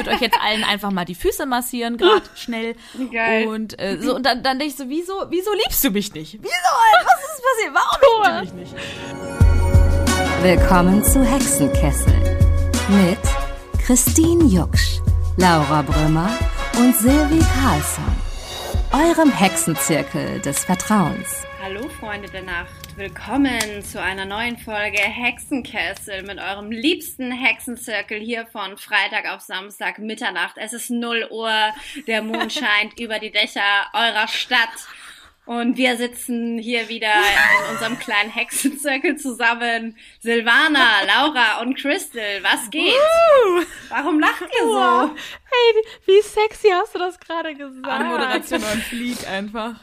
würde euch jetzt allen einfach mal die Füße massieren, gerade schnell. Geil. Und äh, so, und dann, dann denke ich so, wieso, wieso liebst du mich nicht? Wieso? Was ist passiert? Warum liebst du mich nicht? Willkommen zu Hexenkessel mit Christine Jucksch, Laura Brümmer und Silvi Carlsson. Eurem Hexenzirkel des Vertrauens. Hallo Freunde der Nacht, willkommen zu einer neuen Folge Hexenkessel mit eurem liebsten Hexenzirkel hier von Freitag auf Samstag Mitternacht. Es ist 0 Uhr, der Mond scheint über die Dächer eurer Stadt und wir sitzen hier wieder in unserem kleinen Hexenzirkel zusammen. Silvana, Laura und Crystal, was geht? Warum lacht ihr so? Hey, wie, sexy hast du das gerade gesagt? Anmoderation und Flieg einfach.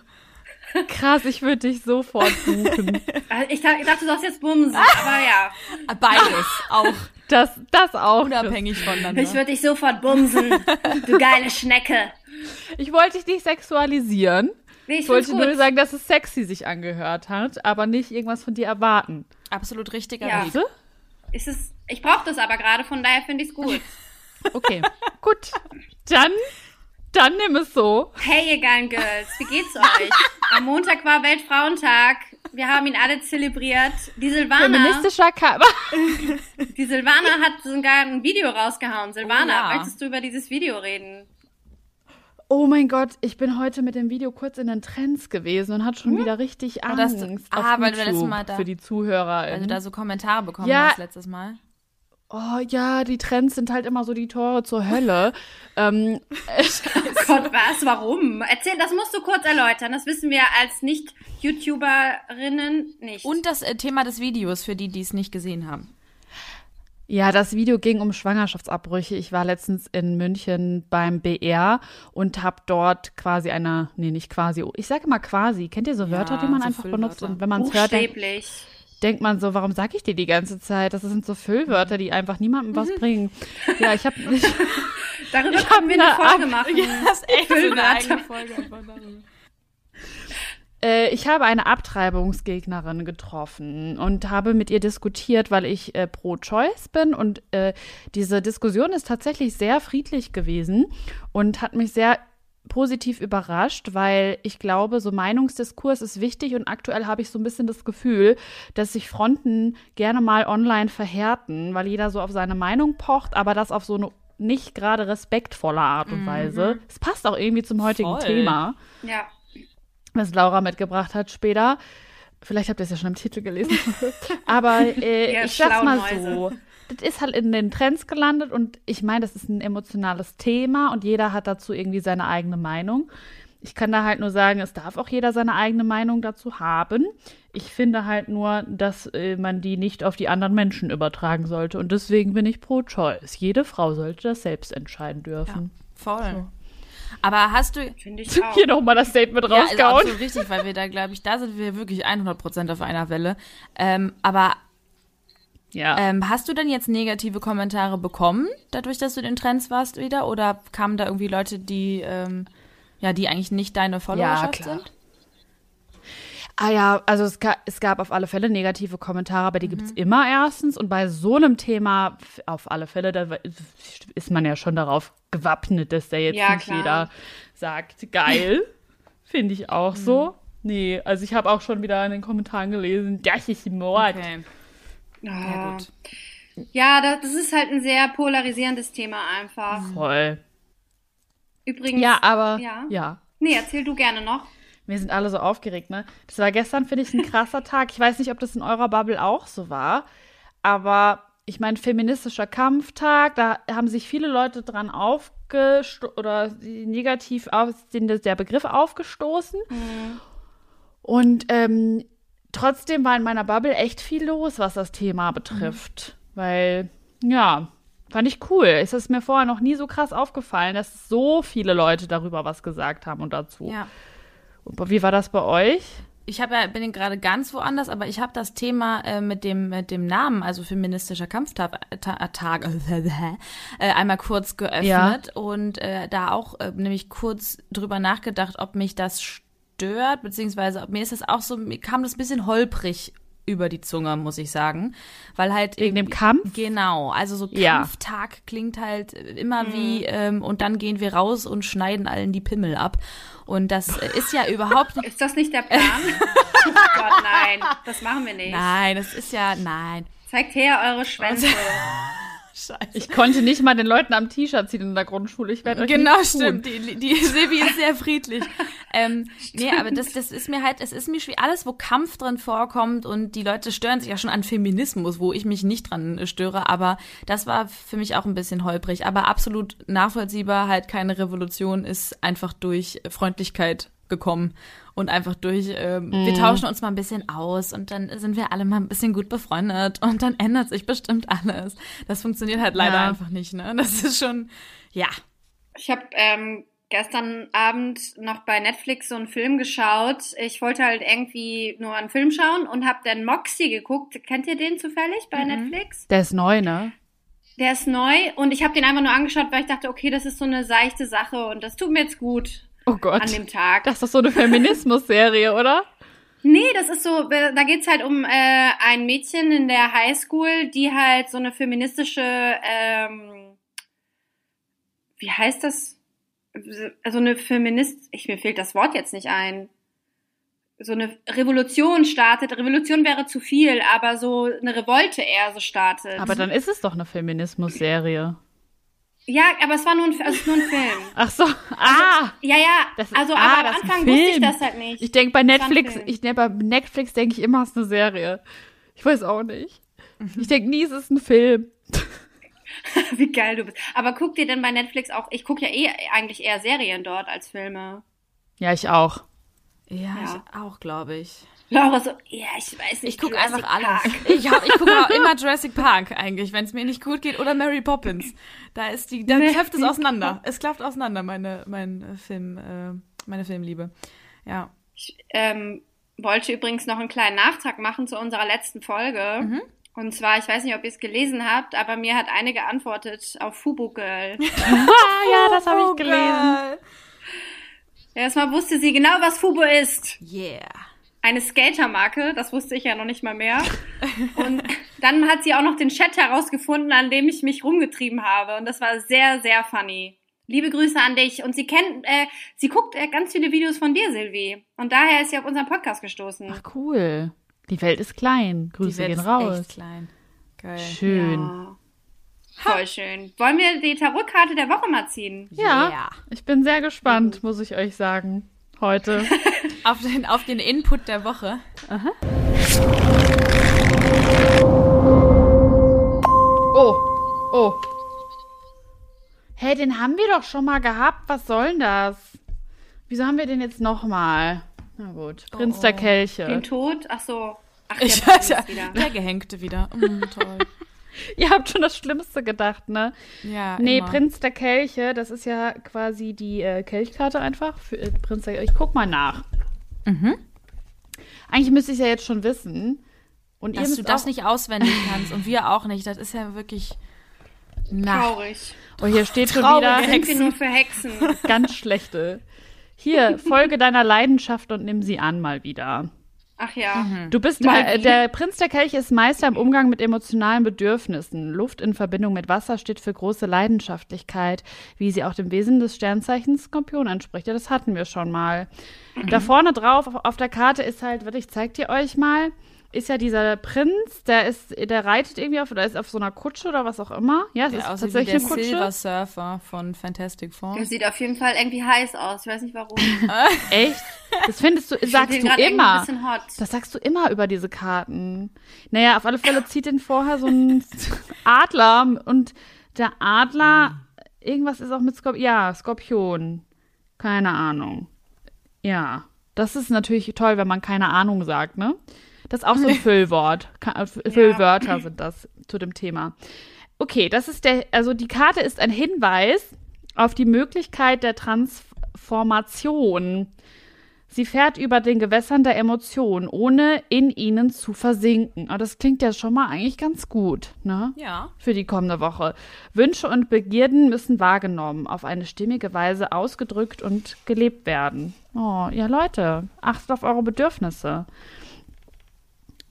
Krass, ich würde dich sofort buchen. Ich dachte, ich dachte, du sagst jetzt Bumsen, aber ja. Beides, auch Das, das auch. unabhängig voneinander. Ich würde dich sofort bumsen, du geile Schnecke. Ich wollte dich nicht sexualisieren. Nee, ich wollte nur sagen, dass es sexy sich angehört hat, aber nicht irgendwas von dir erwarten. Absolut richtiger Ja. Du? Ist es, ich brauche das aber gerade, von daher finde ich es gut. Okay, gut. Dann, dann nimm es so. Hey, ihr geilen Girls, wie geht's euch? Am Montag war Weltfrauentag. Wir haben ihn alle zelebriert. Die Silvana, Feministischer Ka die Silvana hat sogar ein Video rausgehauen. Silvana, Oh ja. möchtest du über dieses Video reden? Oh mein Gott, ich bin heute mit dem Video kurz in den Trends gewesen und hat schon wieder richtig Oh, das- Angst ah, weil du letztes Mal da- für die Zuhörer. Weil du da so Kommentare bekommen Ja. hast letztes Mal. Oh ja, die Trends sind halt immer so die Tore zur Hölle. ähm, Gott, was? Warum? Erzähl, das musst du kurz erläutern. Das wissen wir als Nicht-YouTuberinnen nicht. Und das äh, Thema des Videos, für die, die es nicht gesehen haben. Ja, das Video ging um Schwangerschaftsabbrüche. Ich war letztens in München beim BR und habe dort quasi eine, nee, nicht quasi, ich sage immer quasi. Kennt ihr so Wörter, Ja, die man so einfach benutzt? Füllwörter. Und wenn man es hört, denkt, Buchstäblich. denkt man so, warum sage ich dir die ganze Zeit? Das sind so Füllwörter, die einfach niemandem was bringen. Ja, ich habe ich, Darüber Ich können hab wir eine Folge Ab- machen. Das ist echt so eine Füllwörter. eigene Folge ich habe eine Abtreibungsgegnerin getroffen und habe mit ihr diskutiert, weil ich äh, pro-choice bin. Und äh, diese Diskussion ist tatsächlich sehr friedlich gewesen und hat mich sehr positiv überrascht, weil ich glaube, so Meinungsdiskurs ist wichtig und aktuell habe ich so ein bisschen das Gefühl, dass sich Fronten gerne mal online verhärten, weil jeder so auf seine Meinung pocht, aber das auf so eine nicht gerade respektvolle Art und Weise. Es passt auch irgendwie zum heutigen Voll. Thema Ja. Was Laura mitgebracht hat später. Vielleicht habt ihr es ja schon im Titel gelesen. Aber äh, Ihr ich sag's mal so. Das ist halt in den Trends gelandet und ich meine, das ist ein emotionales Thema und jeder hat dazu irgendwie seine eigene Meinung. Ich kann da halt nur sagen, es darf auch jeder seine eigene Meinung dazu haben. Ich finde halt nur, dass äh, man die nicht auf die anderen Menschen übertragen sollte. Und deswegen bin ich pro Choice. Jede Frau sollte das selbst entscheiden dürfen. Voll. Aber hast du. Finde ich auch. Hier nochmal das Statement Ja, ist rausgehauen. absolut richtig, weil wir da, glaube ich, da sind wir wirklich 100% auf einer Welle. Ähm, aber Ja. ähm, hast du denn jetzt negative Kommentare bekommen, dadurch, dass du in den Trends warst wieder? Oder kamen da irgendwie Leute, die, ähm, ja, die eigentlich nicht deine Followerschaft klar. sind? Ah ja, also es, ga, es gab auf alle Fälle negative Kommentare, aber die gibt's immer erstens. Und bei so einem Thema auf alle Fälle, da ist man ja schon darauf gewappnet, dass da jetzt Ja, nicht klar. jeder sagt, geil. Finde ich auch so. Nee, also ich habe auch schon wieder in den Kommentaren gelesen, das ist Mord. Okay. Ja, Ja, gut. ja das, das ist halt ein sehr polarisierendes Thema einfach. Voll. Übrigens. Ja, aber Ja. ja. Nee, erzähl du gerne noch. Wir sind alle so aufgeregt, ne? Das war gestern, finde ich, ein krasser Tag. Ich weiß nicht, ob das in eurer Bubble auch so war, aber ich meine, feministischer Kampftag, da haben sich viele Leute dran aufgestoßen oder negativ auf den, der Begriff aufgestoßen. Und ähm, trotzdem war in meiner Bubble echt viel los, was das Thema betrifft. Weil, ja, fand ich cool. Es ist mir vorher noch nie so krass aufgefallen, dass so viele Leute darüber was gesagt haben und dazu. Ja. Wie war das bei euch? Ich habe ja, bin gerade ganz woanders, aber ich habe das Thema äh, mit dem mit dem Namen, also feministischer Kampftag, ta, Tag, äh, einmal kurz geöffnet und äh, da auch äh, nämlich kurz drüber nachgedacht, ob mich das stört, beziehungsweise ob mir ist das auch so, mir kam das ein bisschen holprig über die Zunge, muss ich sagen. Weil halt. Wegen dem Kampf? Genau. Also so Ja. Kampftag klingt halt immer wie, ähm, und dann gehen wir raus und schneiden allen die Pimmel ab. Und das ist ja überhaupt nicht. Ist das nicht der Plan? oh Gott, nein, das machen wir nicht. Nein, das ist ja, nein. Zeigt her eure Schwänze. Scheiße. Ich konnte nicht mal den Leuten am T-Shirt ziehen in der Grundschule. Ich werde euch Genau, stimmt. Die, die Silvi ist sehr friedlich. ähm, nee, aber das, das ist mir halt, es ist mir schwierig. Alles, wo Kampf drin vorkommt und die Leute stören sich ja schon an Feminismus, wo ich mich nicht dran störe. Aber das war für mich auch ein bisschen holprig. Aber absolut nachvollziehbar, halt keine Revolution ist einfach durch Freundlichkeit gekommen und einfach durch, ähm, wir tauschen uns mal ein bisschen aus und dann sind wir alle mal ein bisschen gut befreundet und dann ändert sich bestimmt alles. Das funktioniert halt leider Ja. einfach nicht, ne? Das ist schon, ja. Ich habe ähm, gestern Abend noch bei Netflix so einen Film geschaut. Ich wollte halt irgendwie nur einen Film schauen und habe dann Moxie geguckt. Kennt ihr den zufällig bei Netflix? Der ist neu, ne? Der ist neu und ich habe den einfach nur angeschaut, weil ich dachte, okay, das ist so eine seichte Sache und das tut mir jetzt gut Oh Gott. an dem Tag. Das ist doch so eine Feminismus-Serie, oder? Nee, das ist so, äh, da geht's halt um äh, ein Mädchen in der Highschool, die halt so eine feministische, ähm, wie heißt das? Also eine Feminist, ich mir fehlt das Wort jetzt nicht ein. So eine Revolution startet. Revolution wäre zu viel, aber so eine Revolte eher so startet. Aber dann ist es doch eine Feminismus-Serie. Ja, aber es war nur ein, also es ist nur ein Film. Ach so. Ah! Ja, ja. Das, also, ah, aber am ist Anfang wusste ich das halt nicht. Ich denke bei Netflix, ich denk, bei Netflix denke ich immer, es ist eine Serie. Ich weiß auch nicht. Mhm. Ich denke nie, es ist ein Film. Wie geil du bist. Aber guck dir denn bei Netflix auch, ich gucke ja eh eigentlich eher Serien dort als Filme. Ja, ich auch. Ja, Ja. ich auch, glaube ich. Laura so, ja, ich weiß nicht. Ich gucke einfach alles. Park. Ich, hab, ich gucke auch immer Jurassic Park eigentlich, wenn es mir nicht gut geht oder Mary Poppins. Da ist die, da klafft es auseinander. Es klafft auseinander, meine, mein äh, Film, äh, meine Filmliebe. Ja. Ich ähm, wollte übrigens noch einen kleinen Nachtrag machen zu unserer letzten Folge. Mhm. Und zwar, ich weiß nicht, ob ihr es gelesen habt, aber mir hat eine geantwortet auf Fubu Girl. Ah, ja, das habe ich gelesen. Erstmal wusste sie genau, was Fubu ist. Yeah. Eine Skatermarke, das wusste ich ja noch nicht mal mehr. Und dann hat sie auch noch den Chat herausgefunden, an dem ich mich rumgetrieben habe. Und das war sehr, sehr funny. Liebe Grüße an dich. Und sie kennt, äh, sie guckt äh, ganz viele Videos von dir, Silvi. Und daher ist sie auf unseren Podcast gestoßen. Ach, cool. Die Welt ist klein. Die Grüße Welt gehen ist raus. echt klein. Geil. Schön. Ja. Voll schön. Wollen wir die Tarotkarte der Woche mal ziehen? Ja. Yeah. Ich bin sehr gespannt, muss ich euch sagen. Heute. Auf den, auf den Input der Woche. Oh, oh. Hey, den haben wir doch schon mal gehabt. Was soll denn das? Wieso haben wir den jetzt nochmal? Na gut. Prinz der Kelche. Den Tod? Ach so. Ach, Ich der weiß ja, der Gehängte wieder. Mm, toll. Ihr habt schon das Schlimmste gedacht, ne? Ja, Nee, immer. Prinz der Kelche, das ist ja quasi die äh, Kelchkarte einfach. Für, äh, Prinz der Ich guck mal nach. Mhm. Eigentlich müsste ich ja jetzt schon wissen. Und Dass du das nicht auswendig kannst und wir auch nicht. Das ist ja wirklich. Na, Traurig. Oh, hier steht schon Traurige wieder Sind wir nur für Hexen? ganz schlechte. Hier, folge deiner Leidenschaft und nimm sie an mal wieder. Ach ja. Du bist äh, der Prinz der Kelche ist Meister im Umgang mit emotionalen Bedürfnissen. Luft in Verbindung mit Wasser steht für große Leidenschaftlichkeit, wie sie auch dem Wesen des Sternzeichens Skorpion entspricht. Ja, das hatten wir schon mal. Da vorne drauf auf, auf der Karte ist halt, warte, ich zeig dir euch mal, ist ja dieser Prinz, der ist, der reitet irgendwie auf oder ist auf so einer Kutsche oder was auch immer. Ja, es der ist wie tatsächlich der eine Kutsche. Silver Surfer von Fantastic Der Four. sieht auf jeden Fall irgendwie heiß aus. Ich weiß nicht warum. Echt? Das findest du, Ich sagst find du immer. Ein bisschen hot. Das sagst du immer über diese Karten. Naja, auf alle Fälle zieht den vorher so ein Adler und der Adler, irgendwas ist auch mit Skorpion. Ja, Skorpion. Keine Ahnung. Ja, das ist natürlich toll, wenn man keine Ahnung sagt, ne? Das ist auch so ein Füllwort. Äh, Füllwörter sind das zu dem Thema. Okay, das ist der, also die Karte ist ein Hinweis auf die Möglichkeit der Transformation. Sie fährt über den Gewässern der Emotionen, ohne in ihnen zu versinken. Aber das klingt ja schon mal eigentlich ganz gut, ne? Ja. Für die kommende Woche. Wünsche und Begierden müssen wahrgenommen, auf eine stimmige Weise ausgedrückt und gelebt werden. Oh, ja, Leute, achtet auf eure Bedürfnisse.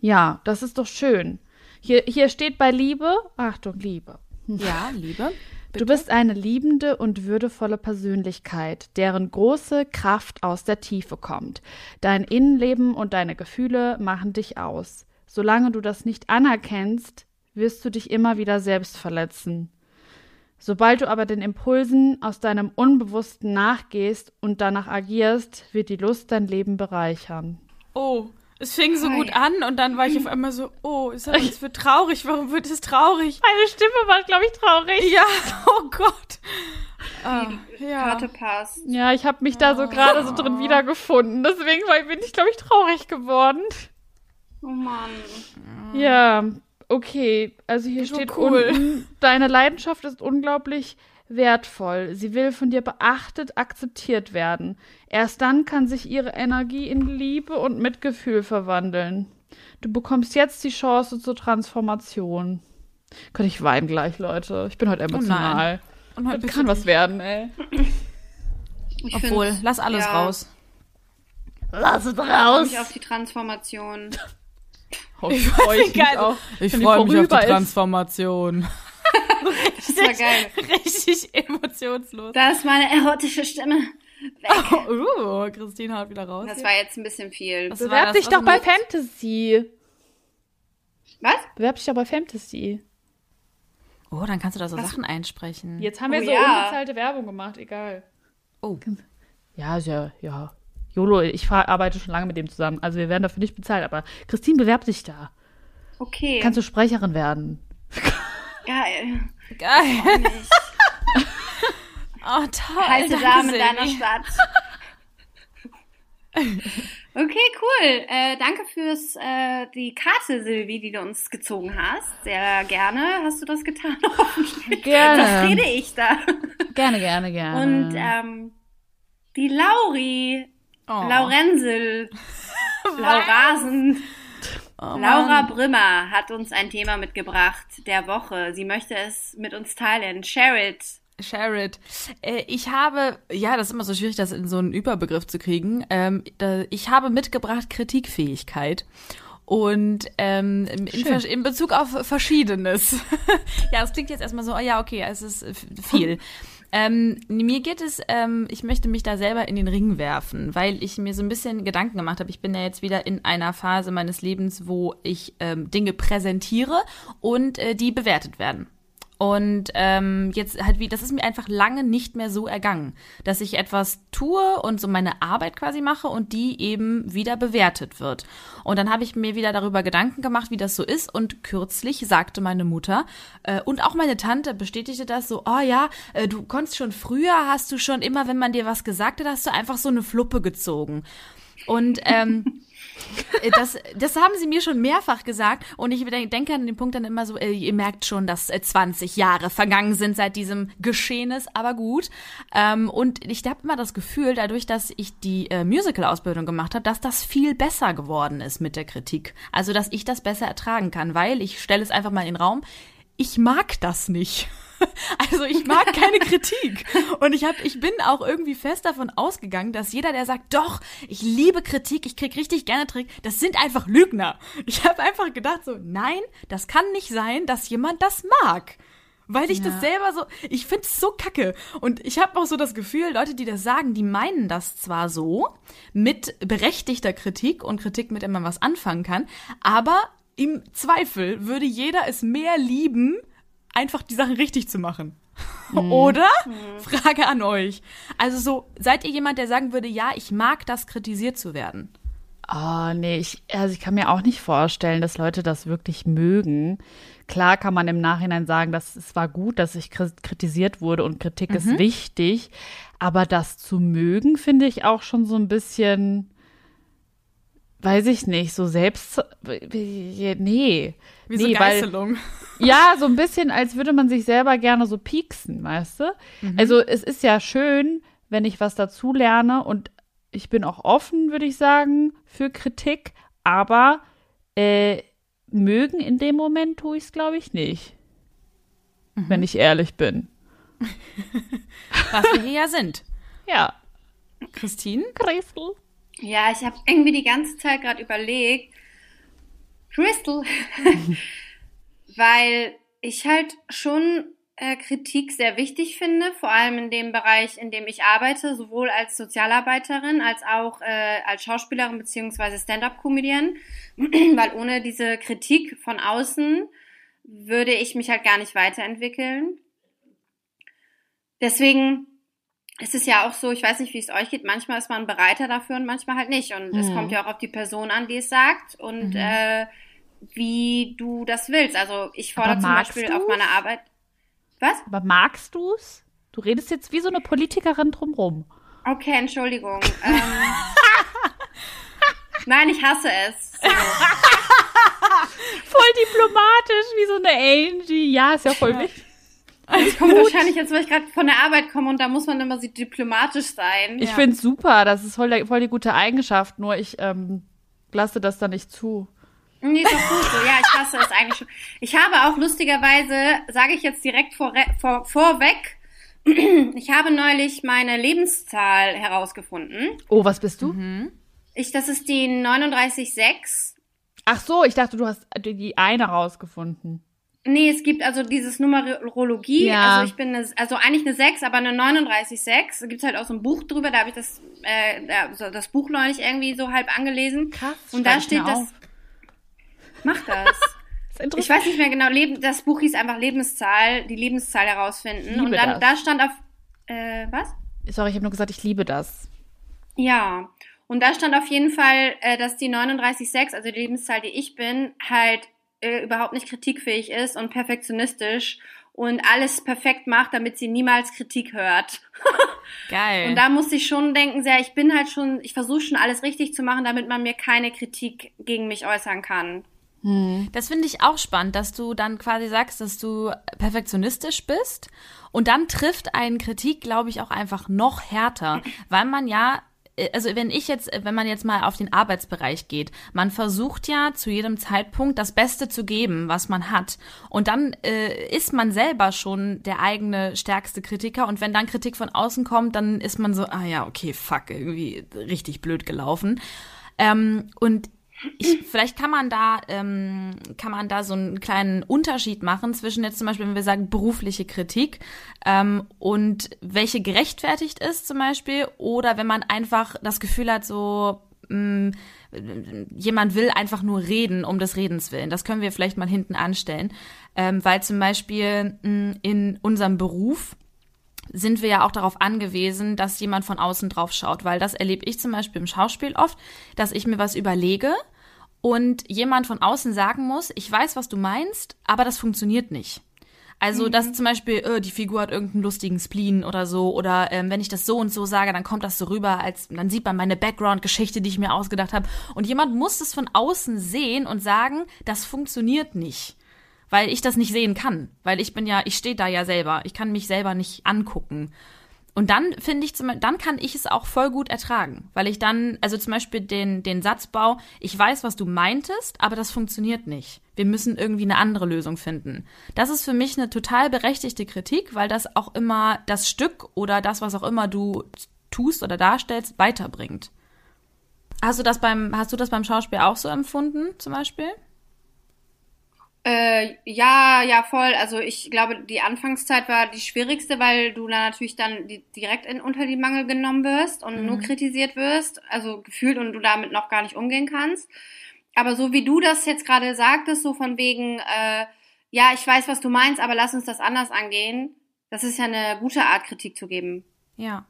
Ja, das ist doch schön. Hier, hier steht bei Liebe, Achtung, Liebe. Ja, Liebe. Du bist eine liebende und würdevolle Persönlichkeit, deren große Kraft aus der Tiefe kommt. Dein Innenleben und deine Gefühle machen dich aus. Solange du das nicht anerkennst, wirst du dich immer wieder selbst verletzen. Sobald du aber den Impulsen aus deinem Unbewussten nachgehst und danach agierst, wird die Lust dein Leben bereichern. Oh, es fing so gut an und dann war ich auf einmal so, oh, ist das, es wird traurig, warum wird es traurig? Meine Stimme war, glaube ich, traurig. Ja, oh Gott. Ah, ja. Karte passt. Ja, ich habe mich da so gerade so drin wiedergefunden. Deswegen war- bin ich, glaube ich, traurig geworden. Oh Mann. Ja, okay. Also hier So steht cool. unten, deine Leidenschaft ist unglaublich wertvoll. Sie will von dir beachtet, akzeptiert werden. Erst dann kann sich ihre Energie in Liebe und Mitgefühl verwandeln. Du bekommst jetzt die Chance zur Transformation. Könnte ich weinen gleich, Leute. Ich bin heute emotional. Und heute das kann was werden, ey. Ich Obwohl, lass alles ja, raus. Lass es Ich raus. mich auf die Transformation. Oh, ich freue mich auch. Ich freue mich auf die. Transformation. Das war geil. Richtig emotionslos. Da ist meine erotische Stimme. Oh, Christine haut wieder raus. Das war jetzt ein bisschen viel. Was Bewerb dich Was doch bei Fantasy. Was? Bewerb dich doch bei Fantasy. Oh, dann kannst du da so Sachen einsprechen. Jetzt haben wir Oh so ja. unbezahlte Werbung gemacht, egal. Oh. Ja, ja, ja. Jolo, ich fahr, arbeite schon lange mit dem zusammen. Also wir werden dafür nicht bezahlt, aber Christine, bewerb dich da. Okay. Kannst du Sprecherin werden? Geil. Geil. Oh, toll. Heiße Damen deiner Stadt. Okay, cool. Äh, danke fürs äh, die Karte, Silvi, die du uns gezogen hast. Sehr gerne hast du das getan. Gerne. Was rede ich da? Gerne, gerne, gerne. Und ähm, die Lauri, Oh. Laurensel, Laurasen, Oh, Laura. Brimmer hat uns ein Thema mitgebracht der Woche. Sie möchte es mit uns teilen. Share it. Share it. Äh, ich habe, ja, das ist immer so schwierig, das in so einen Überbegriff zu kriegen. Ähm, da, ich habe mitgebracht Kritikfähigkeit. Und ähm, in, in Bezug auf Verschiedenes. ja, das klingt jetzt erstmal so, oh ja, okay, es ist viel. Ähm, mir geht es, ähm, ich möchte mich da selber in den Ring werfen, weil ich mir so ein bisschen Gedanken gemacht habe. Ich bin ja jetzt wieder in einer Phase meines Lebens, wo ich ähm, Dinge präsentiere und äh, die bewertet werden. Und ähm, jetzt halt wie, das ist mir einfach lange nicht mehr so ergangen, dass ich etwas tue und so meine Arbeit quasi mache und die eben wieder bewertet wird. Und dann habe ich mir wieder darüber Gedanken gemacht, wie das so ist. Und kürzlich sagte meine Mutter äh, und auch meine Tante bestätigte das so, oh ja, äh, du konntest schon früher, hast du schon immer, wenn man dir was gesagt hat, hast du einfach so eine Fluppe gezogen. Und ähm, Äh, Das, das haben sie mir schon mehrfach gesagt und ich denk- denke an den Punkt dann immer so, äh, ihr merkt schon, dass äh, 20 Jahre vergangen sind seit diesem Geschehnis, aber gut. Ähm, und ich habe immer das Gefühl, dadurch, dass ich die äh, Musical-Ausbildung gemacht habe, dass das viel besser geworden ist mit der Kritik. Also, dass ich das besser ertragen kann, weil ich stelle es einfach mal in den Raum, ich mag das nicht. Also ich mag keine Kritik. Und ich, hab, ich bin auch irgendwie fest davon ausgegangen, dass jeder, der sagt, doch, ich liebe Kritik, ich krieg richtig gerne Trick, das sind einfach Lügner. Ich habe einfach gedacht so, nein, das kann nicht sein, dass jemand das mag. Weil ich das selber so, ich finde es so kacke. Und ich habe auch so das Gefühl, Leute, die das sagen, die meinen das zwar so, mit berechtigter Kritik und Kritik, mit der man was anfangen kann, aber im Zweifel würde jeder es mehr lieben, einfach die Sachen richtig zu machen. Oder? Frage an euch. Also so, seid ihr jemand, der sagen würde, ja, ich mag das, kritisiert zu werden? Oh, nee, ich, also ich kann mir auch nicht vorstellen, dass Leute das wirklich mögen. Klar kann man im Nachhinein sagen, dass es war gut, dass ich kri- kritisiert wurde und Kritik ist wichtig. Aber das zu mögen, finde ich auch schon so ein bisschen, weiß ich nicht, so selbst, nee. Wie so nee, weil, Geißelung. ja, so ein bisschen, als würde man sich selber gerne so pieksen, weißt du? Also es ist ja schön, wenn ich was dazu lerne und ich bin auch offen, würde ich sagen, für Kritik, aber äh, mögen in dem Moment tue ich es, glaube ich, nicht. Wenn ich ehrlich bin. Was wir hier ja sind. Ja. Christine? Christel. Ja, ich habe irgendwie die ganze Zeit gerade überlegt, Crystal. Weil ich halt schon äh, Kritik sehr wichtig finde, vor allem in dem Bereich, in dem ich arbeite, sowohl als Sozialarbeiterin als auch äh, als Schauspielerin beziehungsweise Stand-up-Comedian, weil ohne diese Kritik von außen würde ich mich halt gar nicht weiterentwickeln. Deswegen ist es ja auch so, ich weiß nicht, wie es euch geht, manchmal ist man bereiter dafür und manchmal halt nicht. Und mhm. es kommt ja auch auf die Person an, die es sagt und mhm. äh, wie du das willst. Also ich fordere zum Beispiel du's? auf meiner Arbeit. Was? Aber magst du es? Du redest jetzt wie so eine Politikerin drumrum. Okay, Entschuldigung. ähm, nein, ich hasse es. So. voll diplomatisch, wie so eine Angie. Ja, ist ja voll wichtig. Das kommt wahrscheinlich jetzt, weil ich gerade von der Arbeit komme und da muss man immer so diplomatisch sein. Ich ja. finde es super, das ist voll, voll die gute Eigenschaft, nur ich ähm, lasse das da nicht zu. Nee, ist doch gut so. Ja, ich hasse es eigentlich schon. Ich habe auch lustigerweise, sage ich jetzt direkt vor, vor, vorweg, ich habe neulich meine Lebenszahl herausgefunden. Oh, was bist du? Mhm. Ich, das ist die 39,6. Ach so, ich dachte, du hast die eine rausgefunden. Nee, es gibt also dieses Numerologie. Ja. Also ich bin eine, also eigentlich eine 6, aber eine 39,6. Da gibt's halt auch so ein Buch drüber, da habe ich das, äh, das Buch neulich irgendwie so halb angelesen. Krass. Und da steht das. Auf. Mach das. das ich weiß nicht mehr genau, Leben, das Buch hieß einfach Lebenszahl, die Lebenszahl herausfinden. Und dann das. da stand auf äh, was? Sorry, ich habe nur gesagt, ich liebe das. Ja. Und da stand auf jeden Fall, äh, dass die 39,6, also die Lebenszahl, die ich bin, halt äh, überhaupt nicht kritikfähig ist und perfektionistisch und alles perfekt macht, damit sie niemals Kritik hört. Geil. Und da muss ich schon denken, sehr, ich bin halt schon, ich versuche schon alles richtig zu machen, damit man mir keine Kritik gegen mich äußern kann. Hm. Das finde ich auch spannend, dass du dann quasi sagst, dass du perfektionistisch bist und dann trifft einen Kritik, glaube ich, auch einfach noch härter, weil man ja also wenn ich jetzt, wenn man jetzt mal auf den Arbeitsbereich geht, man versucht ja zu jedem Zeitpunkt das Beste zu geben, was man hat. Und dann äh, ist man selber schon der eigene stärkste Kritiker. Und wenn dann Kritik von außen kommt, dann ist man so, ah ja, okay, fuck, irgendwie richtig blöd gelaufen. Ähm, und ich, vielleicht kann man da ähm, kann man da so einen kleinen Unterschied machen zwischen jetzt zum Beispiel, wenn wir sagen berufliche Kritik ähm, und welche gerechtfertigt ist zum Beispiel oder wenn man einfach das Gefühl hat, so mh, mm, jemand will einfach nur reden um des Redens willen. Das können wir vielleicht mal hinten anstellen, ähm, weil zum Beispiel mh, mm, in unserem Beruf sind wir ja auch darauf angewiesen, dass jemand von außen drauf schaut, weil das erlebe ich zum Beispiel im Schauspiel oft, dass ich mir was überlege und jemand von außen sagen muss, ich weiß, was du meinst, aber das funktioniert nicht. Also, mhm. dass zum Beispiel, äh, die Figur hat irgendeinen lustigen Spleen oder so, oder ähm, wenn ich das so und so sage, dann kommt das so rüber, als dann sieht man meine Background-Geschichte, die ich mir ausgedacht habe. Und jemand muss es von außen sehen und sagen, das funktioniert nicht weil ich das nicht sehen kann, weil ich bin ja, ich stehe da ja selber, ich kann mich selber nicht angucken. Und dann finde ich, zum, dann kann ich es auch voll gut ertragen, weil ich dann, also zum Beispiel den, den Satzbau, ich weiß, was du meintest, aber das funktioniert nicht. Wir müssen irgendwie eine andere Lösung finden. Das ist für mich eine total berechtigte Kritik, weil das auch immer das Stück oder das, was auch immer du tust oder darstellst, weiterbringt. Hast du das beim, hast du das beim Schauspiel auch so empfunden, zum Beispiel? Äh, ja, ja, voll. Also ich glaube, die Anfangszeit war die schwierigste, weil du da natürlich dann die, direkt in, unter die Mangel genommen wirst und mhm. nur kritisiert wirst, also gefühlt und du damit noch gar nicht umgehen kannst. Aber so wie du das jetzt gerade sagtest, so von wegen, äh, ja, ich weiß, was du meinst, aber lass uns das anders angehen, das ist ja eine gute Art, Kritik zu geben. Ja.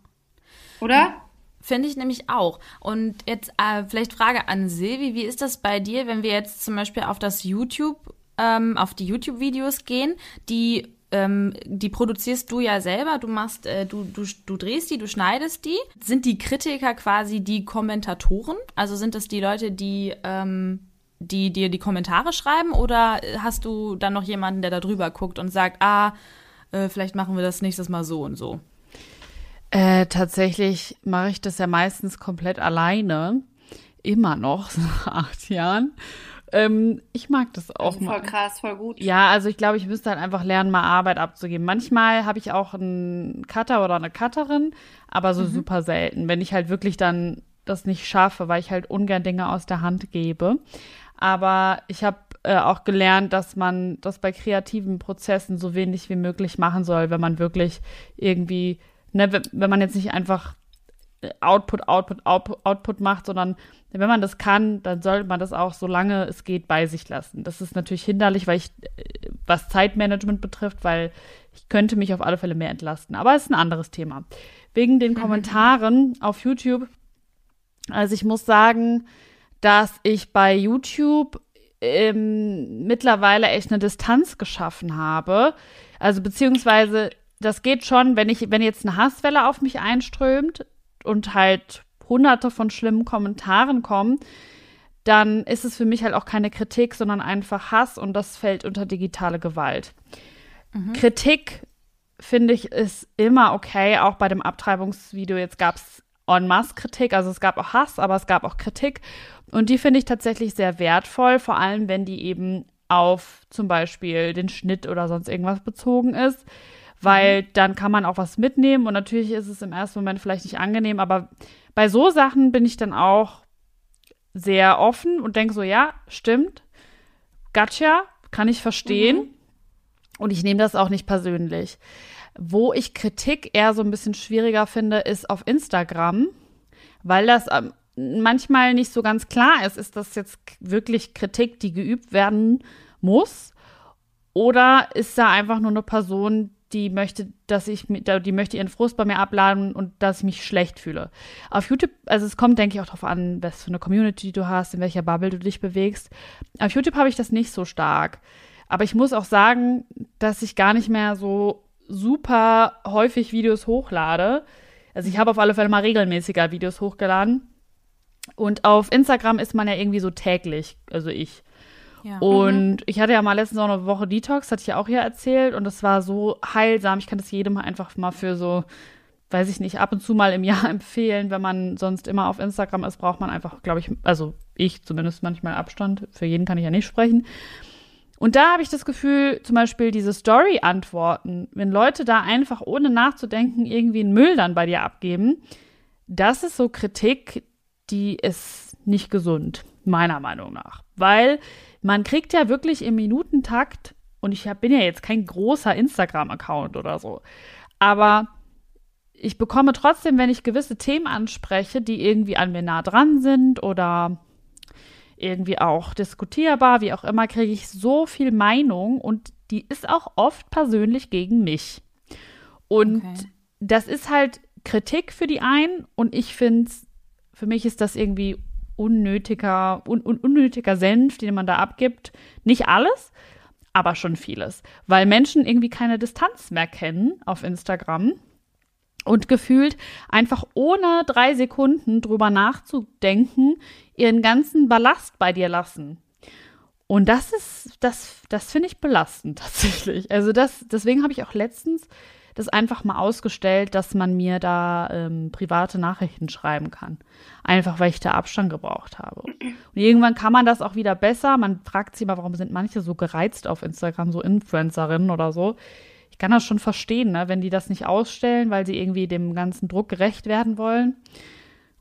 Oder? Finde ich nämlich auch. Und jetzt äh, vielleicht Frage an Silvi, wie ist das bei dir, wenn wir jetzt zum Beispiel auf das YouTube ähm, auf die YouTube-Videos gehen, die ähm, die produzierst du ja selber, du machst, äh, du, du, du drehst die, du schneidest die. Sind die Kritiker quasi die Kommentatoren? Also sind das die Leute, die, ähm, die dir die Kommentare schreiben oder hast du dann noch jemanden, der da drüber guckt und sagt, ah, äh, vielleicht machen wir das nächstes Mal so und so? Äh, tatsächlich mache ich das ja meistens komplett alleine. Immer noch, nach acht Jahren. Ähm, ich mag das auch also voll mal. krass, voll gut. Ja, also ich glaube, ich müsste halt einfach lernen, mal Arbeit abzugeben. Manchmal habe ich auch einen Cutter oder eine Cutterin, aber so mhm. super selten. Wenn ich halt wirklich dann das nicht schaffe, weil ich halt ungern Dinge aus der Hand gebe. Aber ich habe äh, auch gelernt, dass man das bei kreativen Prozessen so wenig wie möglich machen soll, wenn man wirklich irgendwie, ne, wenn man jetzt nicht einfach Output, Output, Output, Output macht, sondern wenn man das kann, dann sollte man das auch, solange es geht, bei sich lassen. Das ist natürlich hinderlich, weil ich, äh, was Zeitmanagement betrifft, weil ich könnte mich auf alle Fälle mehr entlasten. Aber es ist ein anderes Thema. Wegen den Kommentaren auf YouTube. Also ich muss sagen, dass ich bei YouTube ähm, mittlerweile echt eine Distanz geschaffen habe. Also beziehungsweise das geht schon, wenn ich, wenn jetzt eine Hasswelle auf mich einströmt und halt hunderte von schlimmen Kommentaren kommen, dann ist es für mich halt auch keine Kritik, sondern einfach Hass und das fällt unter digitale Gewalt. Mhm. Kritik finde ich ist immer okay, auch bei dem Abtreibungsvideo. Jetzt gab es en masse Kritik, also es gab auch Hass, aber es gab auch Kritik. Und die finde ich tatsächlich sehr wertvoll, vor allem wenn die eben auf zum Beispiel den Schnitt oder sonst irgendwas bezogen ist, weil mhm. dann kann man auch was mitnehmen und natürlich ist es im ersten Moment vielleicht nicht angenehm, aber bei so Sachen bin ich dann auch sehr offen und denke so, ja, stimmt, gotcha, kann ich verstehen. Mhm. Und ich nehme das auch nicht persönlich. Wo ich Kritik eher so ein bisschen schwieriger finde, ist auf Instagram, weil das ähm, manchmal nicht so ganz klar ist, ist das jetzt wirklich Kritik, die geübt werden muss? Oder ist da einfach nur eine Person, die möchte, dass ich, die möchte ihren Frust bei mir abladen und dass ich mich schlecht fühle. Auf YouTube, also es kommt, denke ich, auch darauf an, was für eine Community du hast, in welcher Bubble du dich bewegst. Auf YouTube habe ich das nicht so stark. Aber ich muss auch sagen, dass ich gar nicht mehr so super häufig Videos hochlade. Also ich habe auf alle Fälle mal regelmäßiger Videos hochgeladen. Und auf Instagram ist man ja irgendwie so täglich, also ich. Ja. Und mhm. ich hatte ja mal letztens auch eine Woche Detox, hatte ich ja auch hier erzählt. Und das war so heilsam. Ich kann das jedem einfach mal für so, weiß ich nicht, ab und zu mal im Jahr empfehlen. Wenn man sonst immer auf Instagram ist, braucht man einfach, glaube ich, also ich zumindest manchmal Abstand. Für jeden kann ich ja nicht sprechen. Und da habe ich das Gefühl, zum Beispiel diese Story-Antworten, wenn Leute da einfach ohne nachzudenken irgendwie einen Müll dann bei dir abgeben, das ist so Kritik, die ist nicht gesund, meiner Meinung nach. Weil man kriegt ja wirklich im Minutentakt, und ich bin ja jetzt kein großer Instagram-Account oder so, aber ich bekomme trotzdem, wenn ich gewisse Themen anspreche, die irgendwie an mir nah dran sind oder irgendwie auch diskutierbar, wie auch immer, kriege ich so viel Meinung und die ist auch oft persönlich gegen mich. Und okay. das ist halt Kritik für die einen und ich finde, für mich ist das irgendwie unnötiger, un, un, unnötiger Senf, den man da abgibt. Nicht alles, aber schon vieles. Weil Menschen irgendwie keine Distanz mehr kennen auf Instagram und gefühlt einfach ohne drei Sekunden drüber nachzudenken, ihren ganzen Ballast bei dir lassen. Und das ist, das, das finde ich belastend tatsächlich. Also das, deswegen habe ich auch letztens das einfach mal ausgestellt, dass man mir da ähm, private Nachrichten schreiben kann. Einfach weil ich da Abstand gebraucht habe. Und irgendwann kann man das auch wieder besser. Man fragt sich mal, warum sind manche so gereizt auf Instagram, so Influencerinnen oder so. Ich kann das schon verstehen, ne, wenn die das nicht ausstellen, weil sie irgendwie dem ganzen Druck gerecht werden wollen.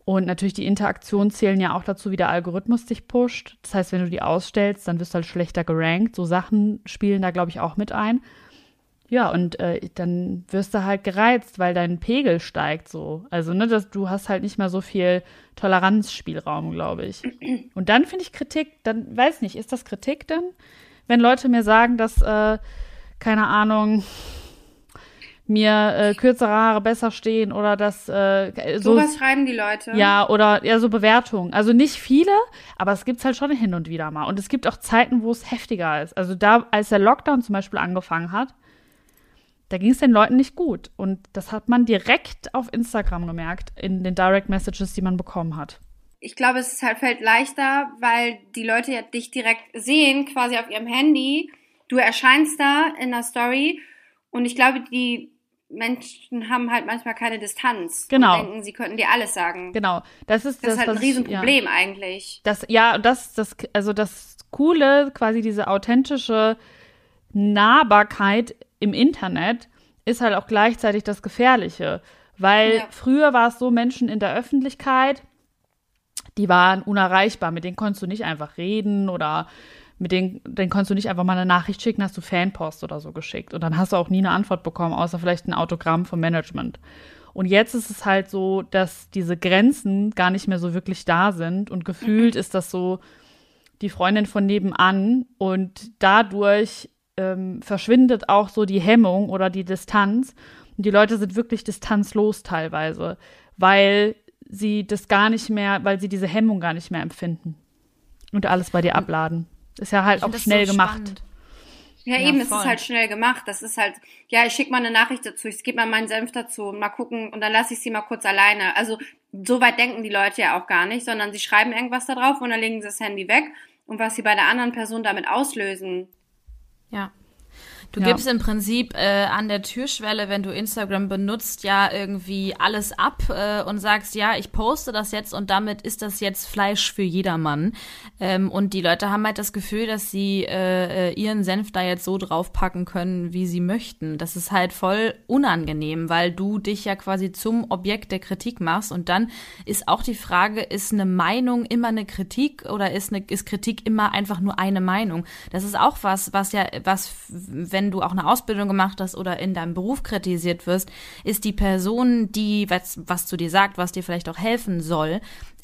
Und natürlich die Interaktionen zählen ja auch dazu, wie der Algorithmus dich pusht. Das heißt, wenn du die ausstellst, dann wirst du halt schlechter gerankt. So Sachen spielen da, glaube ich, auch mit ein. Ja, und äh, dann wirst du halt gereizt, weil dein Pegel steigt so. Also, ne, dass du hast halt nicht mehr so viel Toleranzspielraum, glaube ich. Und dann finde ich Kritik, dann weiß nicht, ist das Kritik dann? Wenn Leute mir sagen, dass, äh, keine Ahnung, mir äh, kürzere Haare besser stehen oder dass äh, so was schreiben die Leute. Ja, oder ja, so Bewertungen. Also nicht viele, aber es gibt's halt schon hin und wieder mal. Und es gibt auch Zeiten, wo es heftiger ist. Also da, als der Lockdown zum Beispiel angefangen hat, da ging es den Leuten nicht gut. Und das hat man direkt auf Instagram gemerkt, in den Direct Messages, die man bekommen hat. Ich glaube, es ist halt fällt leichter, weil die Leute ja dich direkt sehen, quasi auf ihrem Handy. Du erscheinst da in der Story. Und ich glaube, die Menschen haben halt manchmal keine Distanz. Genau. Und denken, sie könnten dir alles sagen. Genau. Das ist das, das ist halt ein Riesenproblem ich, ja. eigentlich. Das, ja, das, das, also das Coole, quasi diese authentische Nahbarkeit im Internet ist halt auch gleichzeitig das Gefährliche. Weil ja. früher war es so, Menschen in der Öffentlichkeit die waren unerreichbar. Mit denen konntest du nicht einfach reden oder mit denen, denen konntest du nicht einfach mal eine Nachricht schicken, hast du Fanpost oder so geschickt. Und dann hast du auch nie eine Antwort bekommen, außer vielleicht ein Autogramm vom Management. Und jetzt ist es halt so, dass diese Grenzen gar nicht mehr so wirklich da sind. Und gefühlt mhm. ist das so die Freundin von nebenan. Und dadurch ähm, verschwindet auch so die Hemmung oder die Distanz. Und die Leute sind wirklich distanzlos teilweise, weil sie das gar nicht mehr, weil sie diese Hemmung gar nicht mehr empfinden. Und alles bei dir abladen. Ist ja halt auch schnell so gemacht. Spannend. Ja, ja, eben, voll. es ist halt schnell gemacht. Das ist halt, ja, ich schicke mal eine Nachricht dazu, ich gebe mal meinen Senf dazu und mal gucken und dann lasse ich sie mal kurz alleine. Also so weit denken die Leute ja auch gar nicht, sondern sie schreiben irgendwas da drauf und dann legen sie das Handy weg und was sie bei der anderen Person damit auslösen. Ja. Du ja. gibst im Prinzip äh, an der Türschwelle, wenn du Instagram benutzt, ja irgendwie alles ab äh, und sagst, ja, ich poste das jetzt und damit ist das jetzt Fleisch für jedermann. Ähm, und die Leute haben halt das Gefühl, dass sie äh, äh, ihren Senf da jetzt so draufpacken können, wie sie möchten. Das ist halt voll unangenehm, weil du dich ja quasi zum Objekt der Kritik machst. Und dann ist auch die Frage, ist eine Meinung immer eine Kritik oder ist, eine, ist Kritik immer einfach nur eine Meinung? Das ist auch was, was ja, was, wenn du auch eine Ausbildung gemacht hast oder in deinem Beruf kritisiert wirst, ist die Person, die was, was zu dir sagt, was dir vielleicht auch helfen soll,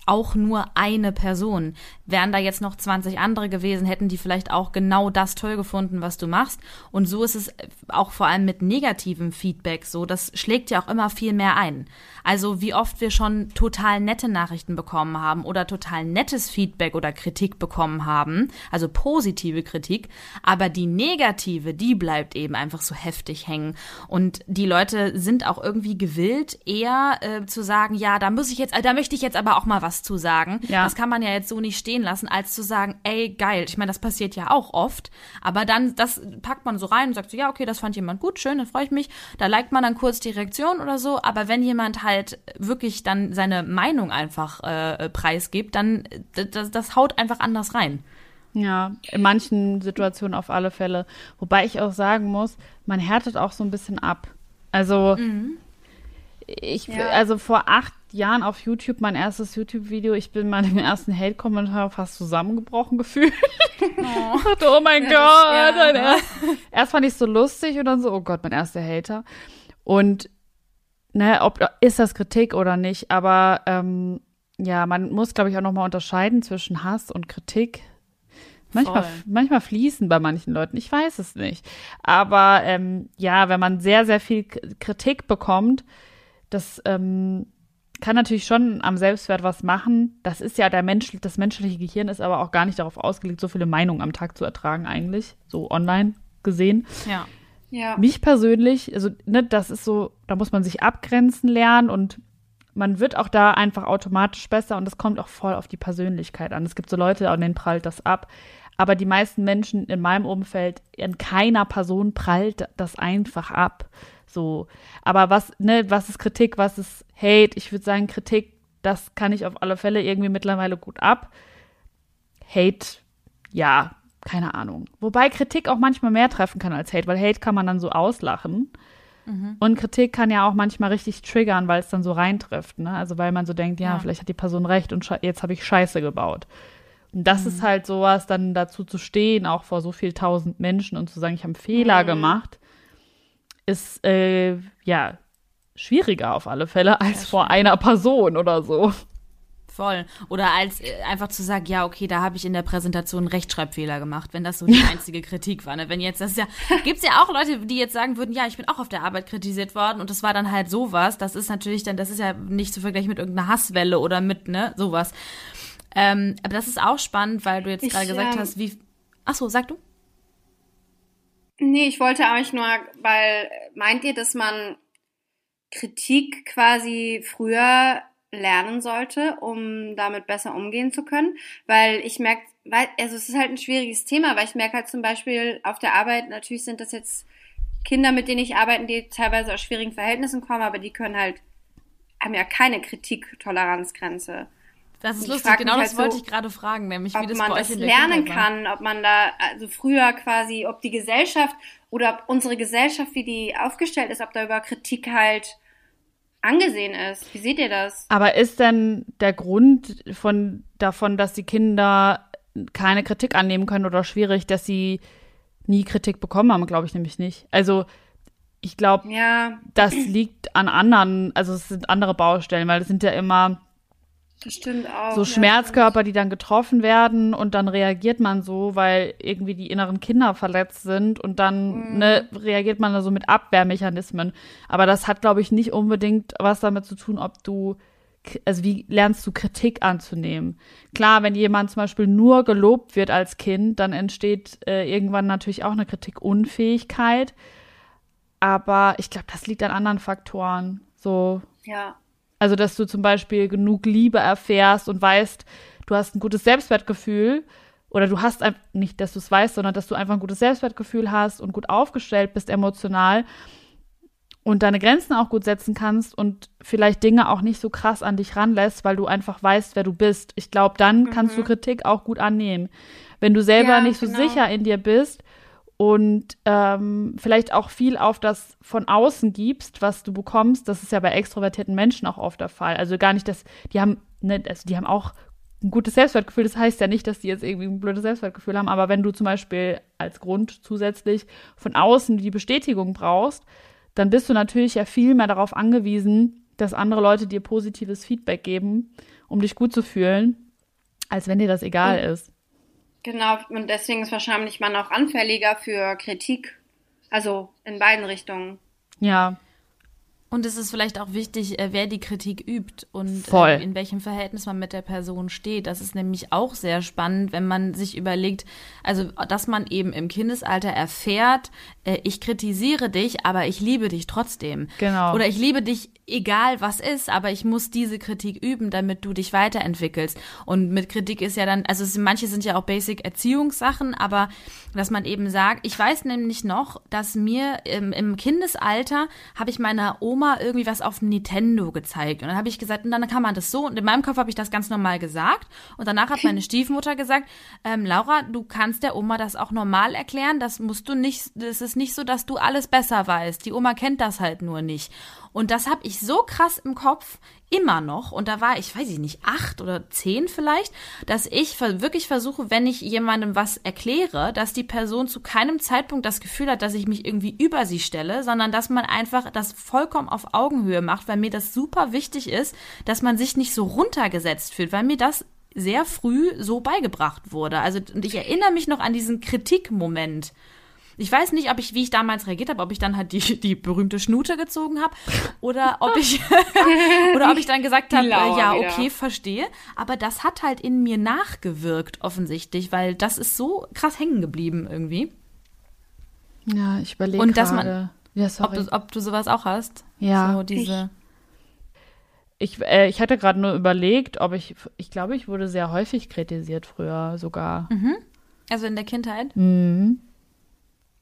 auch nur eine Person. Wären da jetzt noch 20 andere gewesen, hätten die vielleicht auch genau das toll gefunden, was du machst. Und so ist es auch vor allem mit negativem Feedback so. Das schlägt ja auch immer viel mehr ein. Also wie oft wir schon total nette Nachrichten bekommen haben oder total nettes Feedback oder Kritik bekommen haben. Also positive Kritik. Aber die negative, die bleibt eben einfach so heftig hängen. Und die Leute sind auch irgendwie gewillt, eher äh, zu sagen, ja, da muss ich jetzt, da möchte ich jetzt aber auch mal was zu sagen. Ja. Das kann man ja jetzt so nicht stehen lassen, als zu sagen, ey, geil. Ich meine, das passiert ja auch oft. Aber dann, das packt man so rein und sagt so, ja, okay, das fand jemand gut, schön, dann freue ich mich. Da liked man dann kurz die Reaktion oder so. Aber wenn jemand halt wirklich dann seine Meinung einfach äh, preisgibt, dann das, das haut einfach anders rein. Ja, in manchen Situationen auf alle Fälle. Wobei ich auch sagen muss, man härtet auch so ein bisschen ab. Also mhm. ich, ja. also vor acht Jahren auf YouTube, mein erstes YouTube-Video, ich bin mal im ersten Hate-Kommentar fast zusammengebrochen gefühlt. Oh, ich dachte, oh mein ja, Gott. Ja. erst, erst fand ich es so lustig und dann so, oh Gott, mein erster Hater. Und ne, ob ist das Kritik oder nicht, aber ähm, ja, man muss, glaube ich, auch nochmal unterscheiden zwischen Hass und Kritik. Manchmal, manchmal fließen bei manchen Leuten, ich weiß es nicht. Aber ähm, ja, wenn man sehr, sehr viel Kritik bekommt, das ähm, kann natürlich schon am Selbstwert was machen. Das ist ja der Mensch, das menschliche Gehirn ist aber auch gar nicht darauf ausgelegt, so viele Meinungen am Tag zu ertragen, eigentlich, so online gesehen. Ja. Ja. Mich persönlich, also ne, das ist so, da muss man sich abgrenzen lernen und man wird auch da einfach automatisch besser und es kommt auch voll auf die Persönlichkeit an. Es gibt so Leute, an denen prallt das ab. Aber die meisten Menschen in meinem Umfeld, in keiner Person prallt das einfach ab. So. Aber was, ne, was ist Kritik, was ist Hate? Ich würde sagen, Kritik, das kann ich auf alle Fälle irgendwie mittlerweile gut ab. Hate, ja, keine Ahnung. Wobei Kritik auch manchmal mehr treffen kann als Hate, weil Hate kann man dann so auslachen. Mhm. Und Kritik kann ja auch manchmal richtig triggern, weil es dann so reintrifft. Ne? Also weil man so denkt, ja, ja. vielleicht hat die Person recht und jetzt habe ich Scheiße gebaut. Und das mhm. ist halt sowas, dann dazu zu stehen, auch vor so viel tausend Menschen und zu sagen, ich habe einen Fehler mhm. gemacht, ist äh, ja schwieriger auf alle Fälle als vor einer Person oder so. Voll. Oder als äh, einfach zu sagen, ja, okay, da habe ich in der Präsentation einen Rechtschreibfehler gemacht, wenn das so die einzige Kritik war. Ne? Wenn jetzt das ja, gibt's ja auch Leute, die jetzt sagen würden, ja, ich bin auch auf der Arbeit kritisiert worden und das war dann halt sowas. Das ist natürlich dann, das ist ja nicht zu vergleichen mit irgendeiner Hasswelle oder mit, ne, sowas. Ähm, aber das ist auch spannend, weil du jetzt gerade gesagt ähm, hast, wie. Ach so, sag du? Nee, ich wollte eigentlich nur, weil meint ihr, dass man Kritik quasi früher lernen sollte, um damit besser umgehen zu können. Weil ich merke, weil, also es ist halt ein schwieriges Thema, weil ich merke halt zum Beispiel auf der Arbeit, natürlich sind das jetzt Kinder, mit denen ich arbeite, die teilweise aus schwierigen Verhältnissen kommen, aber die können halt, haben ja keine Kritiktoleranzgrenze. Das ist lustig, genau das halt wollte so, ich gerade fragen, nämlich wie das bei euch das lernen kann, ob man da, also früher quasi, ob die Gesellschaft oder ob unsere Gesellschaft, wie die aufgestellt ist, ob da über Kritik halt angesehen ist. Wie seht ihr das? Aber ist denn der Grund von, davon, dass die Kinder keine Kritik annehmen können oder schwierig, dass sie nie Kritik bekommen haben, glaube ich nämlich nicht. Also ich glaube, ja. das liegt an anderen, also es sind andere Baustellen, weil es sind ja immer das stimmt auch. So Schmerzkörper, die dann getroffen werden und dann reagiert man so, weil irgendwie die inneren Kinder verletzt sind und dann mhm. ne, reagiert man da so mit Abwehrmechanismen. Aber das hat, glaube ich, nicht unbedingt was damit zu tun, ob du, also wie lernst du Kritik anzunehmen. Klar, wenn jemand zum Beispiel nur gelobt wird als Kind, dann entsteht äh, irgendwann natürlich auch eine Kritikunfähigkeit. Aber ich glaube, das liegt an anderen Faktoren. So. Ja. Also, dass du zum Beispiel genug Liebe erfährst und weißt, du hast ein gutes Selbstwertgefühl oder du hast nicht, dass du es weißt, sondern dass du einfach ein gutes Selbstwertgefühl hast und gut aufgestellt bist emotional und deine Grenzen auch gut setzen kannst und vielleicht Dinge auch nicht so krass an dich ranlässt, weil du einfach weißt, wer du bist. Ich glaube, dann mhm. kannst du Kritik auch gut annehmen. Wenn du selber ja, nicht so genau. sicher in dir bist und ähm, vielleicht auch viel auf das von außen gibst, was du bekommst. Das ist ja bei extrovertierten Menschen auch oft der Fall. Also gar nicht, dass die haben, ne, also die haben auch ein gutes Selbstwertgefühl. Das heißt ja nicht, dass die jetzt irgendwie ein blödes Selbstwertgefühl haben, aber wenn du zum Beispiel als Grund zusätzlich von außen die Bestätigung brauchst, dann bist du natürlich ja viel mehr darauf angewiesen, dass andere Leute dir positives Feedback geben, um dich gut zu fühlen, als wenn dir das egal mhm. ist. Genau, und deswegen ist wahrscheinlich man auch anfälliger für Kritik. Also in beiden Richtungen. Ja. Und es ist vielleicht auch wichtig, äh, wer die Kritik übt und äh, in welchem Verhältnis man mit der Person steht. Das ist nämlich auch sehr spannend, wenn man sich überlegt, also dass man eben im Kindesalter erfährt, äh, ich kritisiere dich, aber ich liebe dich trotzdem. Genau. Oder ich liebe dich egal was ist, aber ich muss diese Kritik üben, damit du dich weiterentwickelst. Und mit Kritik ist ja dann, also es, manche sind ja auch Basic Erziehungssachen, aber dass man eben sagt, ich weiß nämlich noch, dass mir im, im Kindesalter habe ich meiner Oma irgendwie was auf Nintendo gezeigt und dann habe ich gesagt, und dann kann man das so und in meinem Kopf habe ich das ganz normal gesagt und danach hat meine Stiefmutter gesagt, ähm, Laura, du kannst der Oma das auch normal erklären, das musst du nicht, das ist nicht so, dass du alles besser weißt. Die Oma kennt das halt nur nicht. Und das habe ich so krass im Kopf, immer noch, und da war ich, weiß ich nicht, acht oder zehn vielleicht, dass ich wirklich versuche, wenn ich jemandem was erkläre, dass die Person zu keinem Zeitpunkt das Gefühl hat, dass ich mich irgendwie über sie stelle, sondern dass man einfach das vollkommen auf Augenhöhe macht, weil mir das super wichtig ist, dass man sich nicht so runtergesetzt fühlt, weil mir das sehr früh so beigebracht wurde. Also, und ich erinnere mich noch an diesen Kritikmoment. Ich weiß nicht, ob ich, wie ich damals reagiert habe, ob ich dann halt die, die berühmte Schnute gezogen habe oder ob ich oder ob ich dann gesagt habe, äh, ja, okay, wieder. verstehe. Aber das hat halt in mir nachgewirkt, offensichtlich, weil das ist so krass hängen geblieben irgendwie. Ja, ich überlege Und dass man, ja, ob, du, ob du sowas auch hast. Ja. So diese. Ich, äh, ich hatte gerade nur überlegt, ob ich, ich glaube, ich wurde sehr häufig kritisiert früher sogar. Mhm. Also in der Kindheit? Mhm.